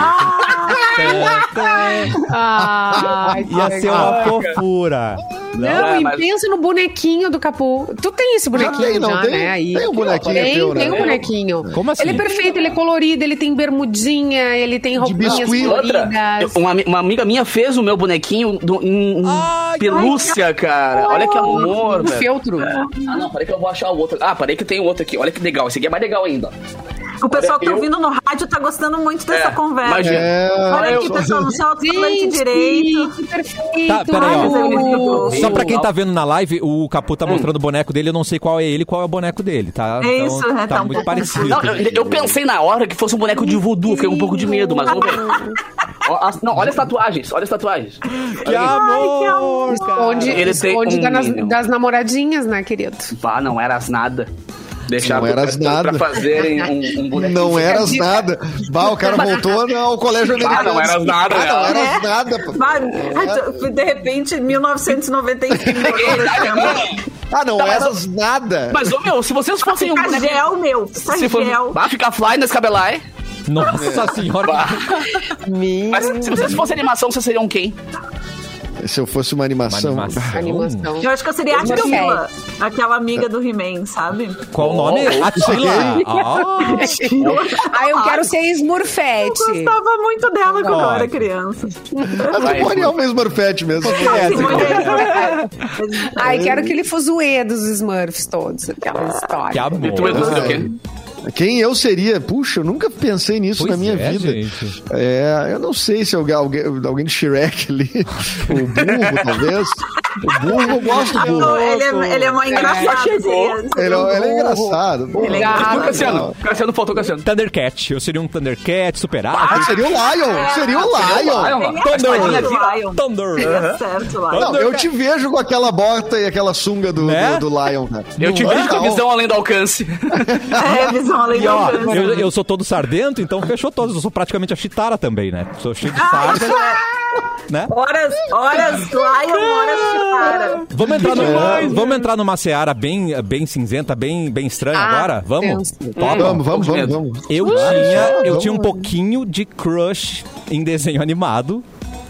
Ah! Ia ser uma fofura. Não, É, e mas- pensa no bonequinho do Capu. Tu tem esse bonequinho tem, não já, tem? né? Aí. Tem um bonequinho Tem, teu, né? tem um bonequinho. Como assim? Ele é perfeito, ele é colorido, ele tem bermudinha, ele tem roupinhas coloridas. uma, uma amiga minha fez o meu bonequinho do- em, Ai, pelúcia, cara. Olha que amor, velho. feltro. Ah, não, peraí que eu vou achar o outro. Ah, peraí que tem outro aqui. Olha que legal. Esse aqui é mais legal ainda. O pessoal que tá Eu- ouvindo no rádio tá gostando muito dessa É, conversa. imagina. É, Olha eu- aqui, pessoal, no seu autocolante Gente, direito. que perfeito. Tá, peraí, ó. Só pra quem tá vendo na live, o Capu tá mostrando o boneco dele, eu não sei qual é ele e qual é o boneco dele, tá? É isso, então, é, tá tá um muito pouco parecido. Não, eu, eu pensei na hora que fosse um boneco de voodoo, fiquei com um pouco de medo, mas vamos ver. Não, olha as tatuagens, olha as tatuagens. Que amor, cara. Esconde, Ele tem esconde um das, das namoradinhas, né, querido? Pá, não eras nada. Deixaram Não eras pra, nada. pra fazerem um, um bonequinho. Não eras nada. Bah, o cara voltou ao colégio americano. não eras nada, Ah, não eras nada. pô. Vai, ai, de repente, 1995. Ah, não Tá, mas- eras nada. Mas, ô meu, se vocês fossem um Fica boneco... gel, meu. Fica Se for, gel. vai ficar fly nas cabelai. Nossa senhora. Bah. Minha Mas se vocês fossem animação, vocês seriam quem? Se eu fosse uma Uma animação. animação. animação. Eu acho que eu seria a Eu Atila, aquela amiga do He-Man, sabe? Qual o nome? Oh, Atila. Ah, Ah, eu quero ser Eu Smurfette. gostava muito dela quando eu era criança. Mas Vai, o Ariel mesmo Morfete mesmo. é, Ai, quero aquele fuzuê dos Smurfs todos. Aquela história. que amor. E tu Edu, seria o quê? Quem eu seria? Puxa, eu nunca pensei nisso Pois na minha é, vida. gente. É, eu não sei se alguém, alguém, do Shrek ali. O burro, talvez. O burro, eu gosto do burro. Ele é, ele é mais engraçado. chegou. seria- Ele, é- ele é engraçado. Ele é Gato. O Cassiano. Cassiano faltou Cassiano. Thundercat. Eu seria um Thundercat, super Ah, seria o Lion. Seria o Lion. Lion. Thunder. Thunder. Thunder. Tá certo. Não, eu te vejo com aquela bota e aquela sunga do, Né? do, do Lion, cara. Eu te vejo com a visão além do alcance. É, visão além E do ó, alcance. eu, eu sou todo sardento, então fechou todos. Eu sou praticamente a Chitara também, né? Sou cheio de Ah, sarda, é. né? Horas, horas Lion, horas Chitara. Vamos entrar, no, Demais, vamos entrar numa seara bem, bem cinzenta, bem, bem estranha Ah, agora? Vamos? Vamos, vamos, vamos, vamos. Eu tinha, eu vamos. tinha um pouquinho de crush em desenho animado.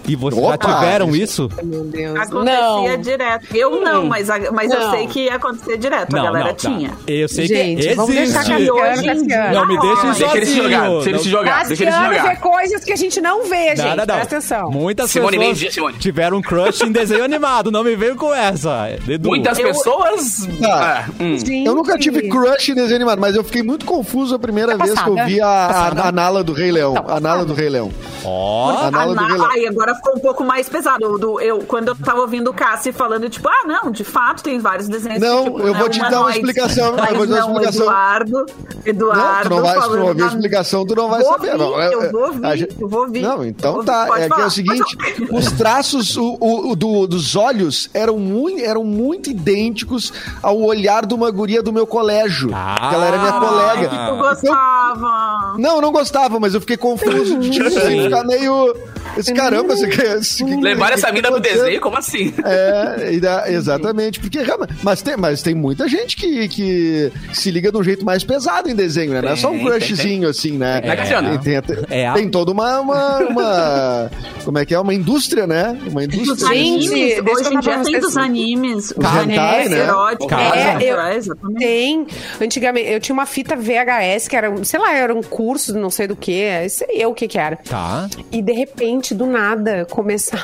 E vocês já tiveram isso- isso? Meu Deus. Acontecia Não. direto. Eu não, mas, a- mas eu Não. sei que ia acontecer direto. a galera tá. tinha. Eu sei Gente, que vamos deixar existe. Cassiano, Hoje em dia-. Não me deixem Deixa Deixa ele se jogar. sozinho. Deixa ele se jogar. Deixa ele se Cassiano vê jogar. coisas que a gente não vê, gente. Não, não, não. Presta atenção. Muitas Simone pessoas Simone. tiveram um crush em desenho animado. Não me veio com essa. Edu. Muitas Eu- pessoas. Tá. Ah, hum. Eu nunca tive crush em desenho animado, mas eu fiquei muito confuso a primeira Tá vez que eu vi a, a, a Nala do Rei Leão. Tá A Nala do Rei Leão. Ó. A A Nala do Rei. Leão. Ai, agora ficou um pouco mais pesado. Do, eu, quando eu tava ouvindo o Cassi falando, tipo, ah, não, de fato tem vários desenhos. Não, que, tipo, eu vou te dar uma explicação, eu vou te dar uma não, explicação. Eduardo, Não, Eduardo tu não vai, se tu não ouvir a explicação, tu não vai Vou saber. ouvir, Não, eu vou ouvir, gente- eu vou ouvir. Não, então Vou tá. É que é falar, o seguinte: os traços o, o- do- dos olhos eram muito, eram muito idênticos ao olhar de uma guria do meu colégio. Ah. que ela era minha Ai, colega. tu gostava. Não, eu não gostava, mas eu fiquei confuso. de, tipo assim, ficar meio. Esse caramba, esse, esse, Levar essa mina pro desenho. Como assim? É, exatamente. Porque. Mas tem, mas tem muita gente que, que se liga de um jeito mais pesado em desenho, né? Não é só um Tem, crushzinho assim, né? Né, Cassiano? Tem, tem, É a- tem toda uma, uma, uma- Como é que é? Uma indústria, né? Uma indústria. Gente, hoje em dia tem dos animes. Os hentai, né? eróticos. Cara. É, É, eu- exatamente. Tem. Antigamente, eu tinha uma fita VHS que era, sei lá, era um curso, não sei do que, sei eu o que que era. Tá. E de repente, do nada, começava,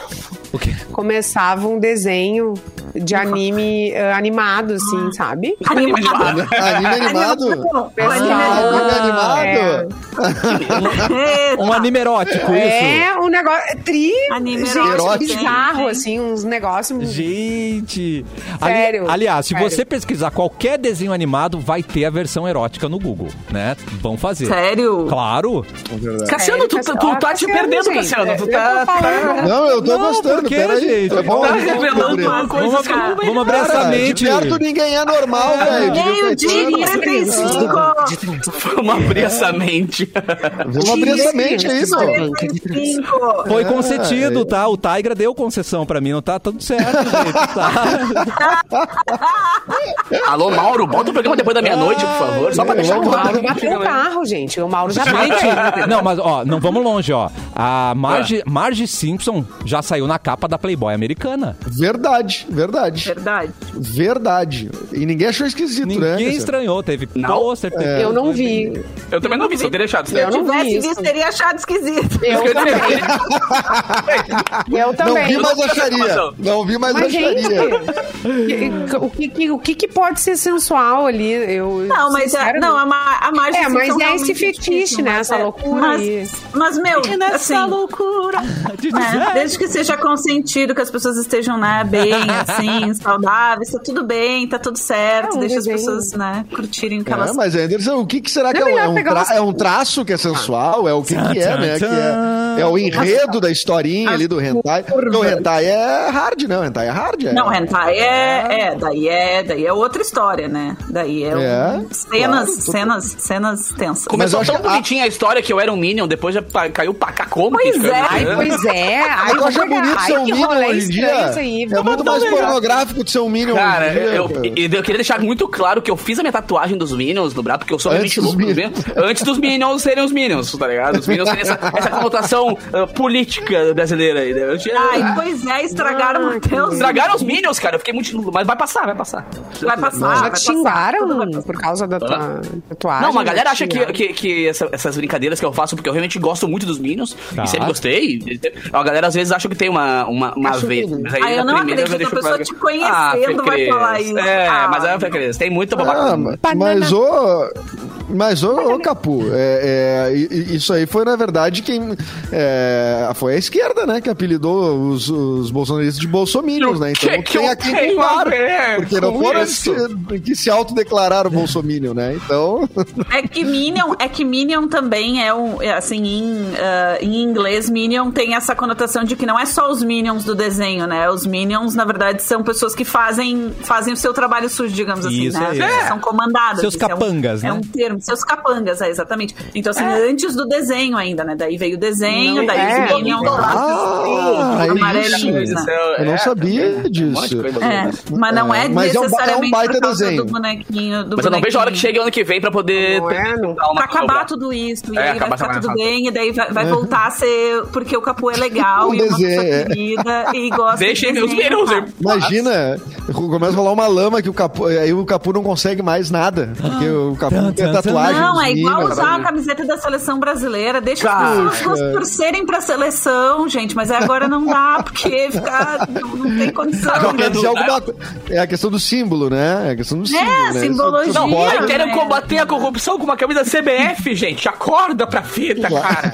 O quê? começava um desenho de anime eh, animado, assim, sabe? Animado. Anime animado? É, Ah, anime animado? Eita. Um anime erótico, isso. É um negócio. é Tri. Anime gente, erótico. bizarro, assim, uns negócios. Gente. Ali- Sério, aliás, se sério. você pesquisar qualquer desenho animado, vai ter a versão erótica no Google, né? Vão fazer. Sério? Claro. Cassiano, tu, tu, tu tá te perdendo, gente. Cassiano. Tu Tá. tô falando. Não, eu tô Não, gostando. por quê, peraí. gente? É bom, Tá é revelando uma coisa Vamos, não vamos abrir essa Cara, mente. de perto ninguém é normal, velho. Meio dia e 35. Vamos abrir essa mente. Vamos abrir essa mente aí, meu. 45. Foi concedido, tá? O Tigra deu concessão pra mim, não tá tudo certo, gente. Tá? Alô, Mauro, bota o programa depois da meia-noite, por favor. Só pra deixar O Mauro claro. bateu o carro, gente. O Mauro já. Gente, não, mas ó, não vamos longe, ó. A Marge, Marge Simpson já saiu na capa da Playboy americana. Verdade, verdade. Verdade. Verdade. E ninguém achou esquisito, né? Ninguém estranhou, teve Não. pôster, teve... Eu não vi. Eu também não vi, só teria deixado. Se eu Eu não tivesse isso. visto, teria achado esquisito. Eu também. Eu Não também. vi, mas não acharia. Não vi, mas Mas, acharia. o que, que- o que, que pode ser sensual ali? Eu, Não, mas é, sinceramente- não, a, a Marge É, mas Simpson é esse fetiche, difícil, né? Essa é- loucura. Mas, mas meu, assim, loucura de né, desde que seja consentido, que as pessoas estejam, né, bem, assim, saudáveis, tá tudo bem, tá tudo certo, É deixa as pessoas, né, curtirem o que É, elas mas Anderson, o que, que será que Não é? é um- É um, tra- umas- é um traço que é sensual? É o que, que é, né? Que é, é o enredo da historinha ali do hentai. Porque o hentai é hard, né? O hentai é hard. É. Não, hentai é, é, daí é, daí é outra história, né? Daí é, um- É, cenas, claro. cenas, cenas tensas. Começou tão a- bonitinha a história que eu era um Minion, depois já caiu pra cá como? Pois que é. Ai, pois é. Ai, Eu acho vou pegar. bonito Ai, ser um Minion hoje em dia. aí. É muito mais pornográfico de ser um Minion Cara, dia. eu, cara. eu, eu queria deixar muito claro que eu fiz a minha tatuagem dos Minions no braço, porque eu sou Antes realmente louco. Minions. Antes dos Minions serem os Minions, tá ligado? Os Minions terem essa, essa conotação ah, política brasileira aí. né? Eu tinha- Ai, pois é, estragaram Ah, até os... Estragaram os Minions, cara. Eu fiquei muito. Mas vai passar, vai passar. Vai passar, Já te xingaram por causa da tua tatuagem? Não, uma galera acha que, que, que essa- essas brincadeiras que eu faço, porque eu realmente gosto muito dos Minions Tá. e sempre gostei. A galera às vezes acha que tem uma, uma, uma Acho vez. Mas aí Ah, eu não primeira acredito, deixo a pessoa claro te que- conhecendo Fê vai falar isso. É, Ah. mas é Fê Cris. Tem muita babaca. Ah, mas ô, mas ô, ô Capu, é, é, isso aí foi na verdade quem é, foi a esquerda, né, que apelidou os, os bolsonaristas de bolsominions, né? Então Que que tem eu a quem tenho a culpar, ver porque não foram isso? que, que se autodeclararam bolsominion, né? Então, É que Minion, é que Minion também é um, é, assim, em, ah, em inglês, Minion tem essa conotação de que não é só os Minions do desenho, né? Os Minions, na verdade, são pessoas que fazem, fazem o seu trabalho sujo, digamos assim, Isso né? aí. É. São comandadas. Seus é um- capangas, é né? um termo, seus capangas, é, exatamente. Então, assim, antes do desenho ainda, né? Daí veio o desenho, Não, daí é. os Minions Ah, é amarelinhos, isso. né? eu não sabia disso. É, mas não é, É, é um é um necessariamente baita por causa desenho. do bonequinho. Do Mas eu não vejo a hora que chegue ano que vem pra poder. É, Pra acabar tudo isso, e É, aí vai ficar tudo bem, e daí vai, vai voltar a ser porque o Capu é legal Um e uma desenho, é. querida e gosta Deixem de meus tá? ir- Imagina, começa a rolar uma lama que o Capu, aí o Capu não consegue mais nada, porque o Capu Tan, tem tatuagem Não, é igual Minions, usar a né? camiseta da seleção brasileira. Deixa Cara. as pessoas torcerem pra seleção, gente. Mas agora não dá, porque fica, não, não tem condição. Não, Não dá. alguma É a questão do símbolo, né? É a questão do símbolo, né? simbologia. Isso- Não, isso pode- aí querem né? combater a corrupção com uma camisa CBF, gente. Acorda pra fita, cara.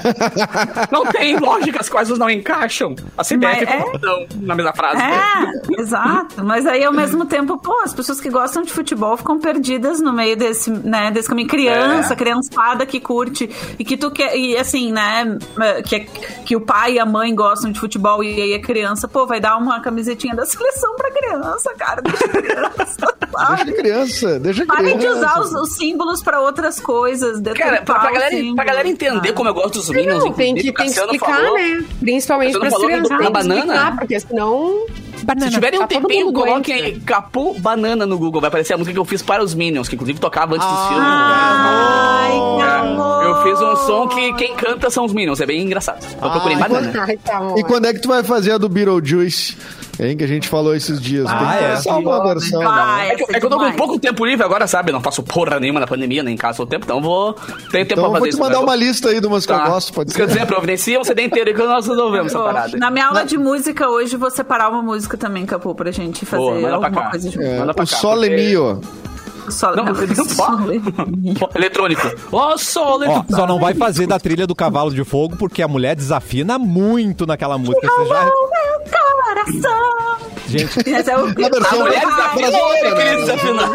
Não tem lógica, as coisas não encaixam. A CBF é- na mesma frase. É, exato. Mas aí, ao mesmo tempo, pô, as pessoas que gostam de futebol ficam perdidas no meio desse, né, desse caminho. Criança, É. criançada que curte e que tu quer, e assim, né, que, que o pai e a mãe gostam de futebol e aí a criança, pô, vai dar uma camisetinha da seleção pra criança, cara. Deixa a criança, Deixa a criança, deixa a Parem criança. de usar os, os símbolos pra outras coisas. Cara, pra, pra galera, pra galera entender como eu gosto dos Minions, Não, tem que, tem que explicar, falou. né? Principalmente para crianças. banana. explicar, porque senão... Se tiverem um Tá tempinho, coloquem Capu Banana no Google. Vai aparecer a música que eu fiz para os Minions, que inclusive tocava antes dos filmes. Ai, que É, amor. Eu fiz um som que quem canta são os Minions. É bem engraçado. Eu procurei Ai, banana. Ai, tá. E quando é que tu vai fazer a do Beetlejuice? Hein, que a gente falou esses dias. Tem Ah, que é. lançar uma versão. né? Vai, É que, é que eu tô com pouco tempo livre agora, sabe? Não faço porra nenhuma na pandemia, nem em casa todo tempo, então vou. Tenho tempo Então eu pra vou fazer te isso. mandar né? uma lista aí de umas que eu Tá. gosto, pode Quer ser. dizer, providencia um CD inteiro que nós resolvemos essa parada. Na minha aula de música hoje, vou separar uma música também, Capu, pra gente fazer Boa, manda pra alguma cá. coisa de É, Manda pra o cá, Sole porque- Mio. Só, Não, não Eletrônico. Ó, eletrônico. só não vai fazer da trilha do Cavalo de Fogo porque a mulher desafina muito naquela música. Você já, coração. Gente, Esse é o... A mulher desafina brasileira, outra, né? queria desafinar.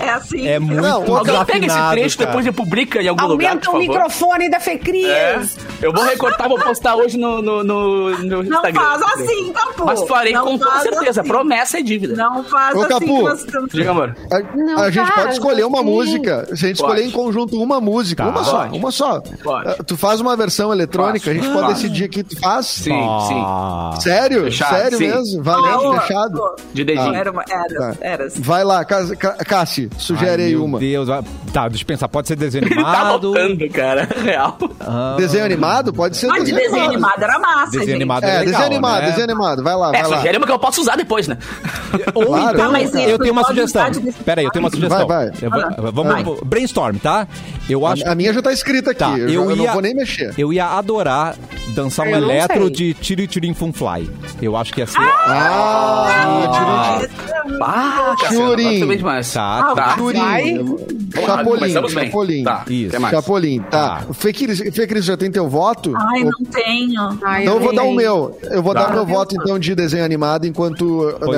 É assim. é muito Não, Alguém pega esse trecho cara. depois e publica em algum lugar, Aumenta o microfone da É, Fecris. eu vou recortar, vou postar hoje no, no, no, no Não Instagram. faz assim, Capu. Mas farei Não com toda certeza. assim. Promessa é dívida. Não faz Ô, assim Capu. que nós estamos... Diga, amor. A, Não a gente pode escolher uma assim. música. Se a gente Pode. escolher em conjunto uma música, Tá. uma só, Pode. uma só. Pode. Ah, Tu faz uma versão eletrônica, Faço. a gente pode Faço. decidir aqui, tu faz? Sim, sim. Ah. Sério? Fechado, Sério sim. mesmo? Ah, fechado. De dedinho. Era, era, Tá. era. assim. Vai lá, Cas- Ca- Cassi, sugere Ai, aí meu uma. Deus. ah, Tá, deixa eu pensar. Pode ser desenho Ele tá animado. lotando, cara. Real. Ah, Desenho animado? Pode ser Mas de desenho animado era massa, Desenho gente. animado É, legal, desenho animado, né? desenho animado. Vai lá, É, vai lá. sugere uma que eu posso usar depois, né? Ou Claro. então, Ah, mas eu isso tenho uma pode sugestão. usar de desenho Pera aí, eu tenho uma sugestão. Vai, vai. Eu vou- Ah, vamos, brainstorm, tá? Eu acho A minha já tá escrita aqui, Tá, eu, eu já- eu ia- não vou nem mexer. Eu ia adorar dançar um Eu não eletro sei. de Tiri Tirim Fun Fly. Eu acho que ia ser. Ah, Ah, Cassiano, Churim. agora foi bem demais. Tá, Tá. Chapolin, bem. Chapolin. Tá. Isso. Chapolin, tá. Fê Cris, Fê já tem teu voto? Ai, não tenho. Ai, Então eu vou dar o meu. Eu vou Tá. dar meu voto então de desenho animado enquanto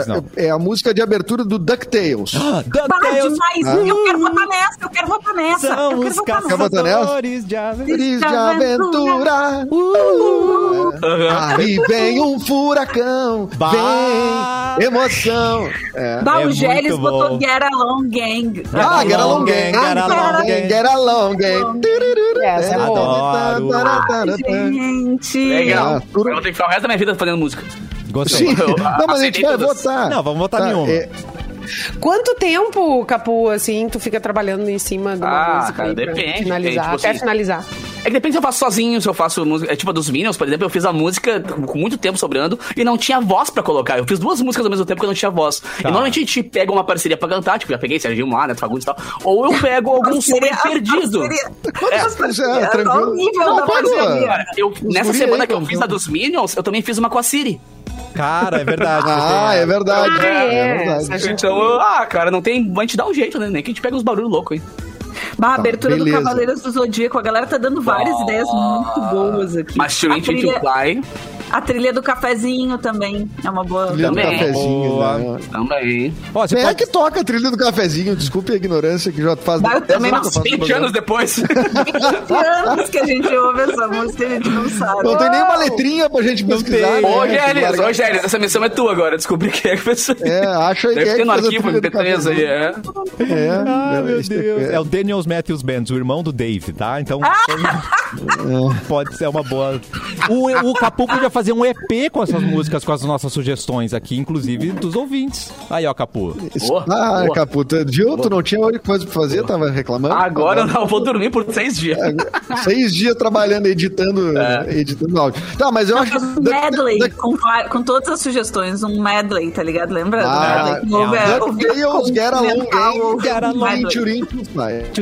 não. é a música de abertura do DuckTales. Ah, DuckTales demais. Eu quero votar nessa, eu quero votar nessa. são eu quero os votar nessa. botar nessa? caçadores de aventura. Aham. Aí vem um furacão. Bah. Vem emoção. É. Bah, É o Gélis muito botou. Get Along Gang. Ah, Get Along Gang. Get Along Gang. Get Along Gang. Essa é boa. Gente. Legal. Ah, Eu vou ter que ficar o resto da minha vida fazendo música. Gostei. Sim. Não, mas a gente vai votar. Não, vamos votar nenhuma. é- Quanto tempo, Capu, assim, tu fica trabalhando em cima de uma Ah, música cara, pra depende, finalizar, depende, tipo até assim, finalizar. É que depende se eu faço sozinho, se eu faço música. É tipo a dos Minions, por exemplo, eu fiz a música com muito tempo sobrando e não tinha voz pra colocar. Eu fiz duas músicas ao mesmo tempo que eu não tinha voz. E normalmente a gente pega uma parceria pra cantar, tipo, já peguei Serginho Mar, Neto Fagundes e tal. Ou eu pego algum som perdido. É, tranquilo. Não, pode, parceria. Cara, eu, nessa semana aí, que eu fiz a dos Minions, eu também fiz uma com a Siri. Cara, é verdade. Ah, é verdade. Ah, É é. verdade. A gente- Então, ah, cara, não tem. A gente dá um jeito, né? Nem que a gente pega uns barulhos loucos aí. Bah, a abertura beleza. do Cavaleiros do Zodíaco. A galera tá dando várias Ah. ideias muito boas aqui. Mas a Turing to trilha, Fly a trilha do cafezinho também é uma boa. Trilha do Também. cafezinho. Boa. né? também. Ó, você Quem é pode- que toca a trilha do cafezinho? Desculpe a ignorância que já faz. Eu 10 também faço 20 programa. anos depois. 20 anos que a gente ouve essa música e a gente não sabe. Não tem nenhuma letrinha pra gente pesquisar. tem. né? Ô, Gélis, ô, Gélis, essa missão é tua agora. Descobri quem é que fez isso. É, acha aí Deve é ter no arquivo trilha do MP3 aí, é. É, Ai, é, meu Deus. é- É o Daniels Matthews Bands, o irmão do Dave, tá? Então pode ser uma boa. O, o Capu podia fazer um EP com essas músicas, com as nossas sugestões aqui, inclusive dos ouvintes. Aí, ó, Capu. Boa, Ah, boa. Caputa, Gil, tu não tinha coisa pra fazer? Tava reclamando? Agora eu não vou dormir por seis dias. Seis dias trabalhando, editando, É. editando áudio. Tá, mas eu Não, acho um da- medley da- com, va- com todas as sugestões, um medley, tá ligado? Lembra? Ah, do medley? É, ouve- DuckTales, Get Along Gang, Get Along. Turing.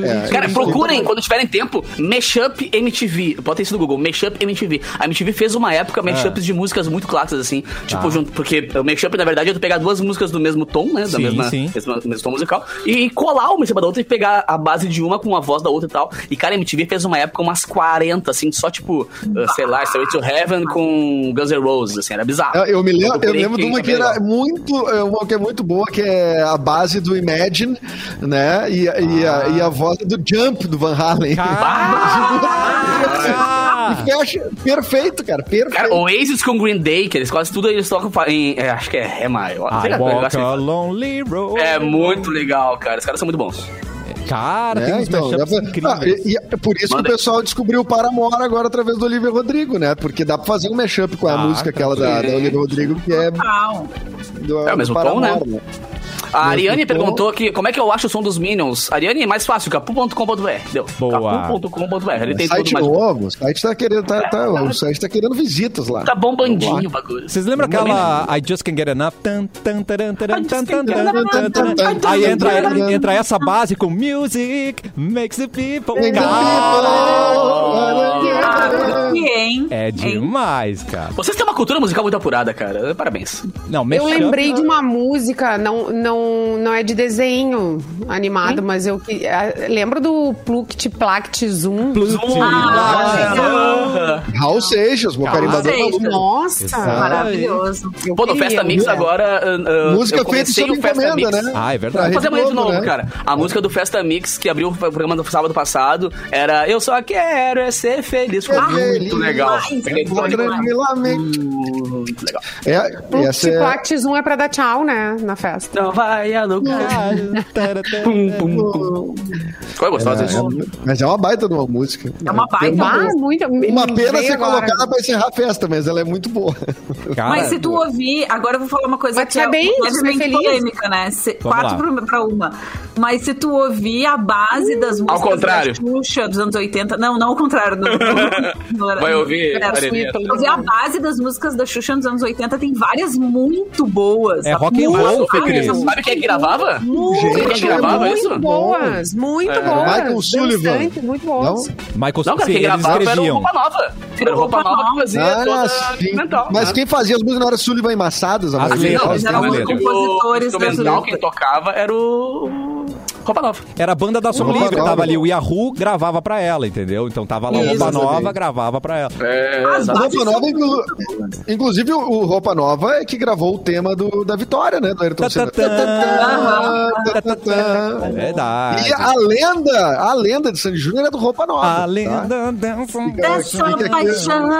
É, Cara, procurem, quando tiverem tempo, Mashup MTV. Bota isso no Google, Mashup MTV. A MTV fez uma época mashups de músicas muito clássicas, assim. Tipo, Tá. junto, porque o mashup, na verdade, é tu pegar duas músicas do mesmo tom, né? Da Sim, mesma, sim. Mesma, mesmo tom musical. E colar uma em cima da outra e pegar a base de uma com a voz da outra e tal. E, cara, a MTV fez uma época umas 40, assim, só tipo, uh, sei lá, Stairway to Heaven com Guns N' Roses, assim, era bizarro. Eu, eu me lembro, eu procurei lembro de uma que é legal. era muito, é, uma que é muito boa, que é a base do Imagine, né? E, e, a, e a voz do Jump do Van Halen. Ah! Fecha, perfeito, cara, perfeito. Cara, Oasis com Green Day, que eles quase tudo eles tocam em. é, acho que é I walk a lonely road. É muito legal, cara. Os caras são muito bons. Cara, tem É, uns então, pra- incríveis. Ah, e, e é por isso Manda que o aí. pessoal descobriu o Paramore agora através do Olivia Rodrigo, né? Porque dá pra fazer um mashup com a Ah, música aquela da, da Olivia Rodrigo, que é do, É o mesmo tom, né? Paramore, A Ariane perguntou que como é que eu acho o som dos Minions. Ariane, mais fácil, capu.com.br. Deu. Boa. Capu.com.br. Ele tem tudo Site mais. novo, o site tá querendo, tá, tá- o site tá querendo visitas lá. Tá bombandinho o bagulho. Vocês lembram aquela I Just Can't Get Enough? Aí entra, entra essa base com Music makes the people. Cara, E, hein? É Hein? demais, cara. Vocês têm uma cultura musical muito apurada, cara. Parabéns. Não, Eu mashup- lembrei de uma música, não, não, não, não é de desenho animado, mas eu que- ah, lembro do Pluct Plact Zoom. Ah, Raul Seixas, meu carimbador. Nossa! Exato. Maravilhoso. eu Pô, no Festa Mix né? agora. ah, ah, Música feita sob Festa encomenda, Mix. né? Ah, é verdade. Vamos fazer mais de novo, né? cara. A música do Festa Mix, que abriu o programa do sábado passado, era Eu Só Quero É Ser Feliz. Ficou Ser muito feliz. legal. Tranquilamente. Muito legal. É, essa é... Plact Zoom é pra dar tchau, né? Na festa. Não vai alugar. Pum, pum, pum. Ficou gostosa isso. É, mas é uma baita de uma música. É uma baita Ah, música. muito. Uma pena ser agora. colocada pra encerrar a festa, mas ela é muito boa. Cara, Mas se tu ouvir, agora eu vou falar uma coisa Mas que é é bem, é levemente feliz? polêmica, né? Se- quatro pra, pra uma. Mas se tu ouvir a base das músicas contrário. da Xuxa dos anos 80... Não, não ao contrário. No, no- no- Vai ouvir, ouvir a base das músicas da Xuxa nos anos 80, tem várias muito boas. É rock and roll, Fê várias. Cris. Sabe quem é que gravava? Muito, Quem é que gravava muito isso? boas, muito É, boas. Michael Sullivan. muito boas. Michael Não, cara, quem gravava era o escreviam. Roupa Nova. Era o Roupa Nova que fazia Ah, toda sim. instrumental. Mas né? quem fazia as músicas não era Sullivan e Massadas, a As letras, Não, eram muito compositores o instrumental, quem tocava era o Roupa Nova. Era a banda da Som Roupa Livre, Nova. tava ali o Yahoo, gravava pra ela, entendeu? Então tava lá o Isso, Roupa Nova, exatamente. gravava pra ela. É, Roupa Nova, inclu- inclusive o, Roupa Nova é que gravou o tema do, da vitória, né? Do Ayrton Senna. É verdade. E a lenda, a lenda de Sandy Júnior é do Roupa Nova. A tá? lenda. Dessa paixão.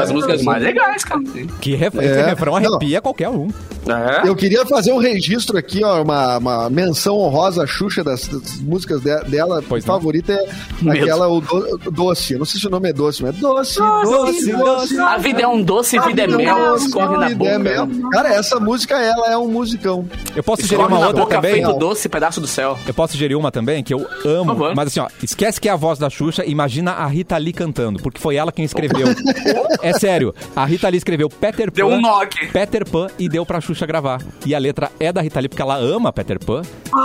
As músicas mais legais, cara. Que ref... É. Esse refrão Não. arrepia qualquer um. É. Eu queria fazer um registro aqui, ó, uma, uma menção honrosa à Xuxa das, das músicas de- dela. Pois a não. favorita é aquela o, do- Doce. Eu não sei se o nome é Doce, mas é Doce, Doce, Doce, Doce. A vida é um doce, vida é Vida mel, doce, escorre na vida é boca. mel. Cara, essa música, ela é um musicão. Eu posso sugerir Escorre uma na outra boca, também? feito doce, pedaço do céu. Eu posso sugerir uma também, que eu amo. Mas assim, ó, esquece que é a voz da Xuxa, imagina a Rita Lee cantando, porque foi ela quem escreveu. é sério, a Rita Lee escreveu Peter Pan. Deu um knock. Peter Pan e deu pra Xuxa gravar. E a letra é da Rita Lee, porque ela ama Peter Pan.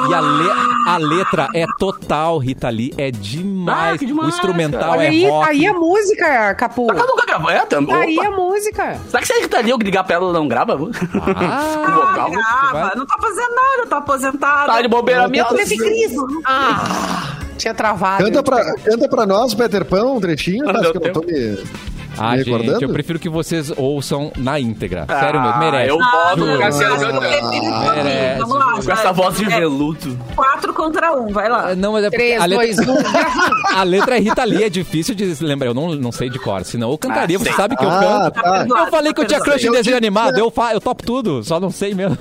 E a, le- a letra é total Rita Lee, é demais. Ah, demais, o instrumental cara. Olha é aí, rock. aí a música, Capu. Ela nunca gravou, é? Tam... Tá aí a música. Será que se a Rita Lee eu ligar pra ela, ela não grava? Ah, vocal? Grava, não tá fazendo nada, tá aposentado. Tá de bobeira minha. Esse Cris. Ah, tinha travado. Canta pra, canta pra nós, Peter Pan, um trechinho, Não mas que eu não tô me, Ah, me gente, recordando. eu prefiro que vocês ouçam na íntegra. Sério mesmo, Ah, merece. Eu boto Juro. o Cassiano Ah, cantando. merece. Vamos lá. Com essa voz de É, veludo. Quatro contra um, vai lá. Ah, Não, mas é porque 3, a letra, 2, 1. a letra é Rita Lee, é difícil de lembrar. Eu não, não sei de cor, senão eu cantaria. Ah, Você sei. sabe que eu Ah, canto. tá. Eu falei que eu tinha crush em Eu desenho te- animado, eu, fa eu topo tudo, só não sei mesmo.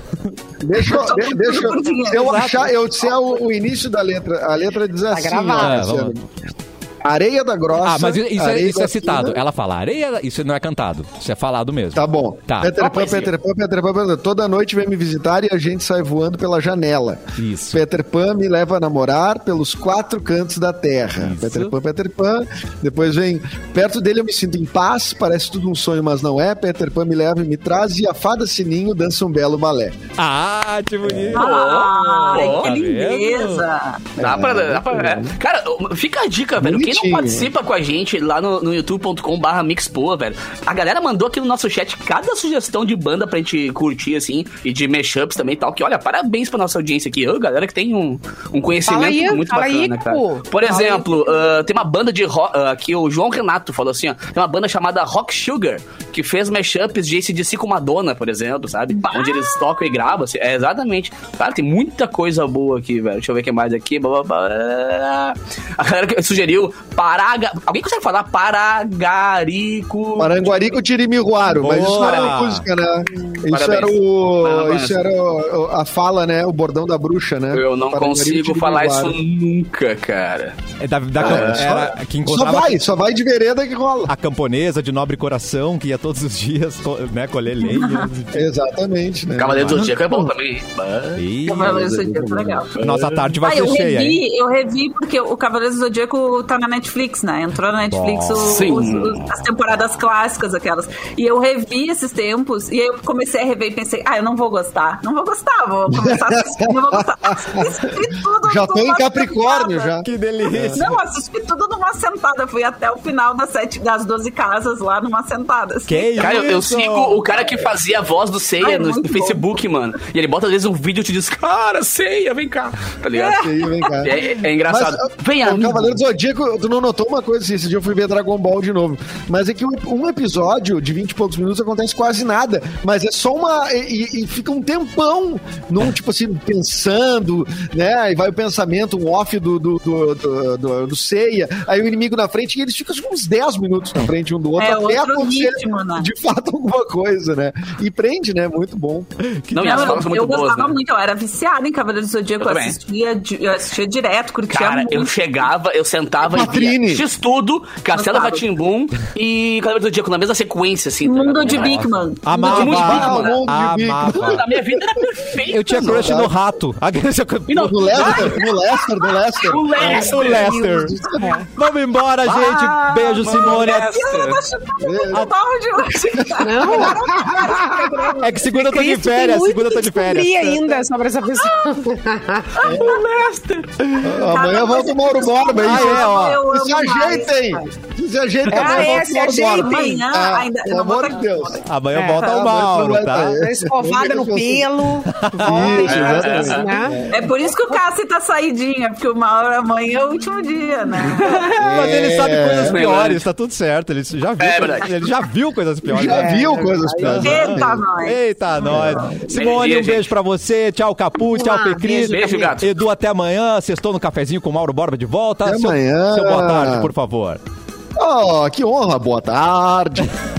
Deixa, eu- de- deixa eu- se eu achar, eu disser o, o início da letra. A letra diz assim, gravado. ó, Cassiano. Areia da grossa. Ah, mas isso, é, isso é da citado. Ela fala areia, isso não é cantado. Isso é falado mesmo. Tá bom. Tá. Peter Pan. Peter Pan, Peter Pan, Peter Pan. Toda noite vem me visitar e a gente sai voando pela janela. Isso. Peter Pan me leva a namorar pelos quatro cantos da terra. Isso. Peter Pan, Peter Pan. Depois vem, perto dele eu me sinto em paz, parece tudo um sonho, mas não é. Peter Pan me leva e me traz e a fada sininho dança um belo balé. Ah, que bonito. Ai, Ó, que tá lindeza. Dá pra. Dá pra é. Cara, fica a dica, velho. Quem não Bonitinho. participa com a gente lá no, no youtube.com/barra mixpoa, velho. A galera mandou aqui no nosso chat cada sugestão de banda pra gente curtir, assim, e de mashups também e tal. Que olha, parabéns pra nossa audiência aqui. Galera que tem um, um conhecimento aí, muito fala aí, bacana, cara. Por exemplo, ah, tem uma banda de rock. ah, que o João Renato falou assim, ó. Tem uma banda chamada Rock Sugar, que fez mashups de ACDC com Madonna, por exemplo, sabe? Onde eles tocam e gravam. assim. É, exatamente. Cara, tem muita coisa boa aqui, velho. Deixa eu ver o que mais aqui. Blá, blá, blá. A galera que sugeriu Paraga. Alguém consegue falar Paragarico? Maranguari com Tirimiruaro, mas isso não era música, né? Isso Parabéns. era o. Parabéns. Isso era o- a fala, né? O bordão da bruxa, né? Eu não consigo falar isso nunca, cara. É da, da É, só- era que Só encontrava vai, só vai de vereda que rola. a camponesa de nobre coração, que ia todos os dias né, colher lenha. Exatamente, né? Cavaleiro do Zodíaco é bom também. Cavaleiros do Zodíaco, legal. Nossa tarde vai Ah, ser eu cheia, hein? revi, eu revi porque o Cavaleiros do Zodíaco tá na Netflix, né? Entrou na Netflix os- os- as temporadas clássicas, aquelas. E eu revi esses tempos, e aí eu comecei a rever e pensei, ah, eu não vou gostar. Não vou gostar, vou começar a assistir, não vou gostar. Assisti tudo Já tô em Capricórnio, sentada. já. Que delícia. Não, assisti tudo numa sentada. Fui até o final das, sete, das 12 casas lá numa sentada. assim. Que isso? Cara, eu, eu sigo o cara que fazia a voz do Ceia Ai, no, no Facebook, mano. E ele bota às vezes um vídeo e te diz, cara, Ceia, vem cá. Tá ligado? Aí, vem cá. É, é engraçado. Mas, vem, o amigo. Cavaleiro do Zodíaco, tu não notou uma coisa assim? Esse dia eu fui ver Dragon Ball de novo. Mas é que um, episódio de 20 e poucos minutos acontece quase nada. Mas é só uma. E, e- e fica um tempão num, tipo assim, pensando, né? Aí vai o pensamento, um off do, do, do, do, do- do Seiya, aí o inimigo na frente, e eles ficam tipo, uns 10 minutos na frente um do outro, É até outro acontecer ritmo, né? de fato alguma coisa, né? E prende, né? Muito bom. Não, e as Não, eu, muito eu boas, gostava né? muito, eu era viciada em Cavaleiro do Zodíaco, Eu eu assistia, eu assistia direto, curtia Cara, muito. eu chegava, eu sentava e via X-Tudo, Castelo. Ratimbum e Cavaleiro do Zodíaco na mesma sequência, assim. tá Mundo de Nossa. Bigman. Amava. Ah, mundo de bico. Mano, Amava. a minha vida era perfeita. Eu tinha crush no rato. Não, No Lester, no Lester, no Lester. o Lester. O Lester. Vamos embora, gente. Beijo, Simone. Lester. É que segunda eu tô de férias. Segunda eu tô de férias. ainda sobre essa pessoa. O Lester. Amanhã volta o Mauro Borba. Ah, é, ó. Eu Se ajeitem! mais. Se ajeitem, Ah, amanhã é, volta se ajeitem. Amanhã Ah, ainda. eu Pelo amor tá- de Deus. Amanhã É. volta o Mauro, tá? Escovada no pelo. Né? É por isso que o Cassi tá saidinha, porque o Mauro amanhã é o último dia, né? Mas ele sabe É, coisas piores, tá tudo certo. Ele já viu, É ele já viu coisas piores. Já viu coisas piores. Eita, nós. Eita, nós. Simone, um beijo pra você. Tchau, Capu. Tchau, Pecris. beijo, gato. Edu, até amanhã. Sextou no cafezinho com o Mauro Borba de volta. Até Seu- amanhã. Seu boa tarde, por favor. Oh, que honra, boa tarde.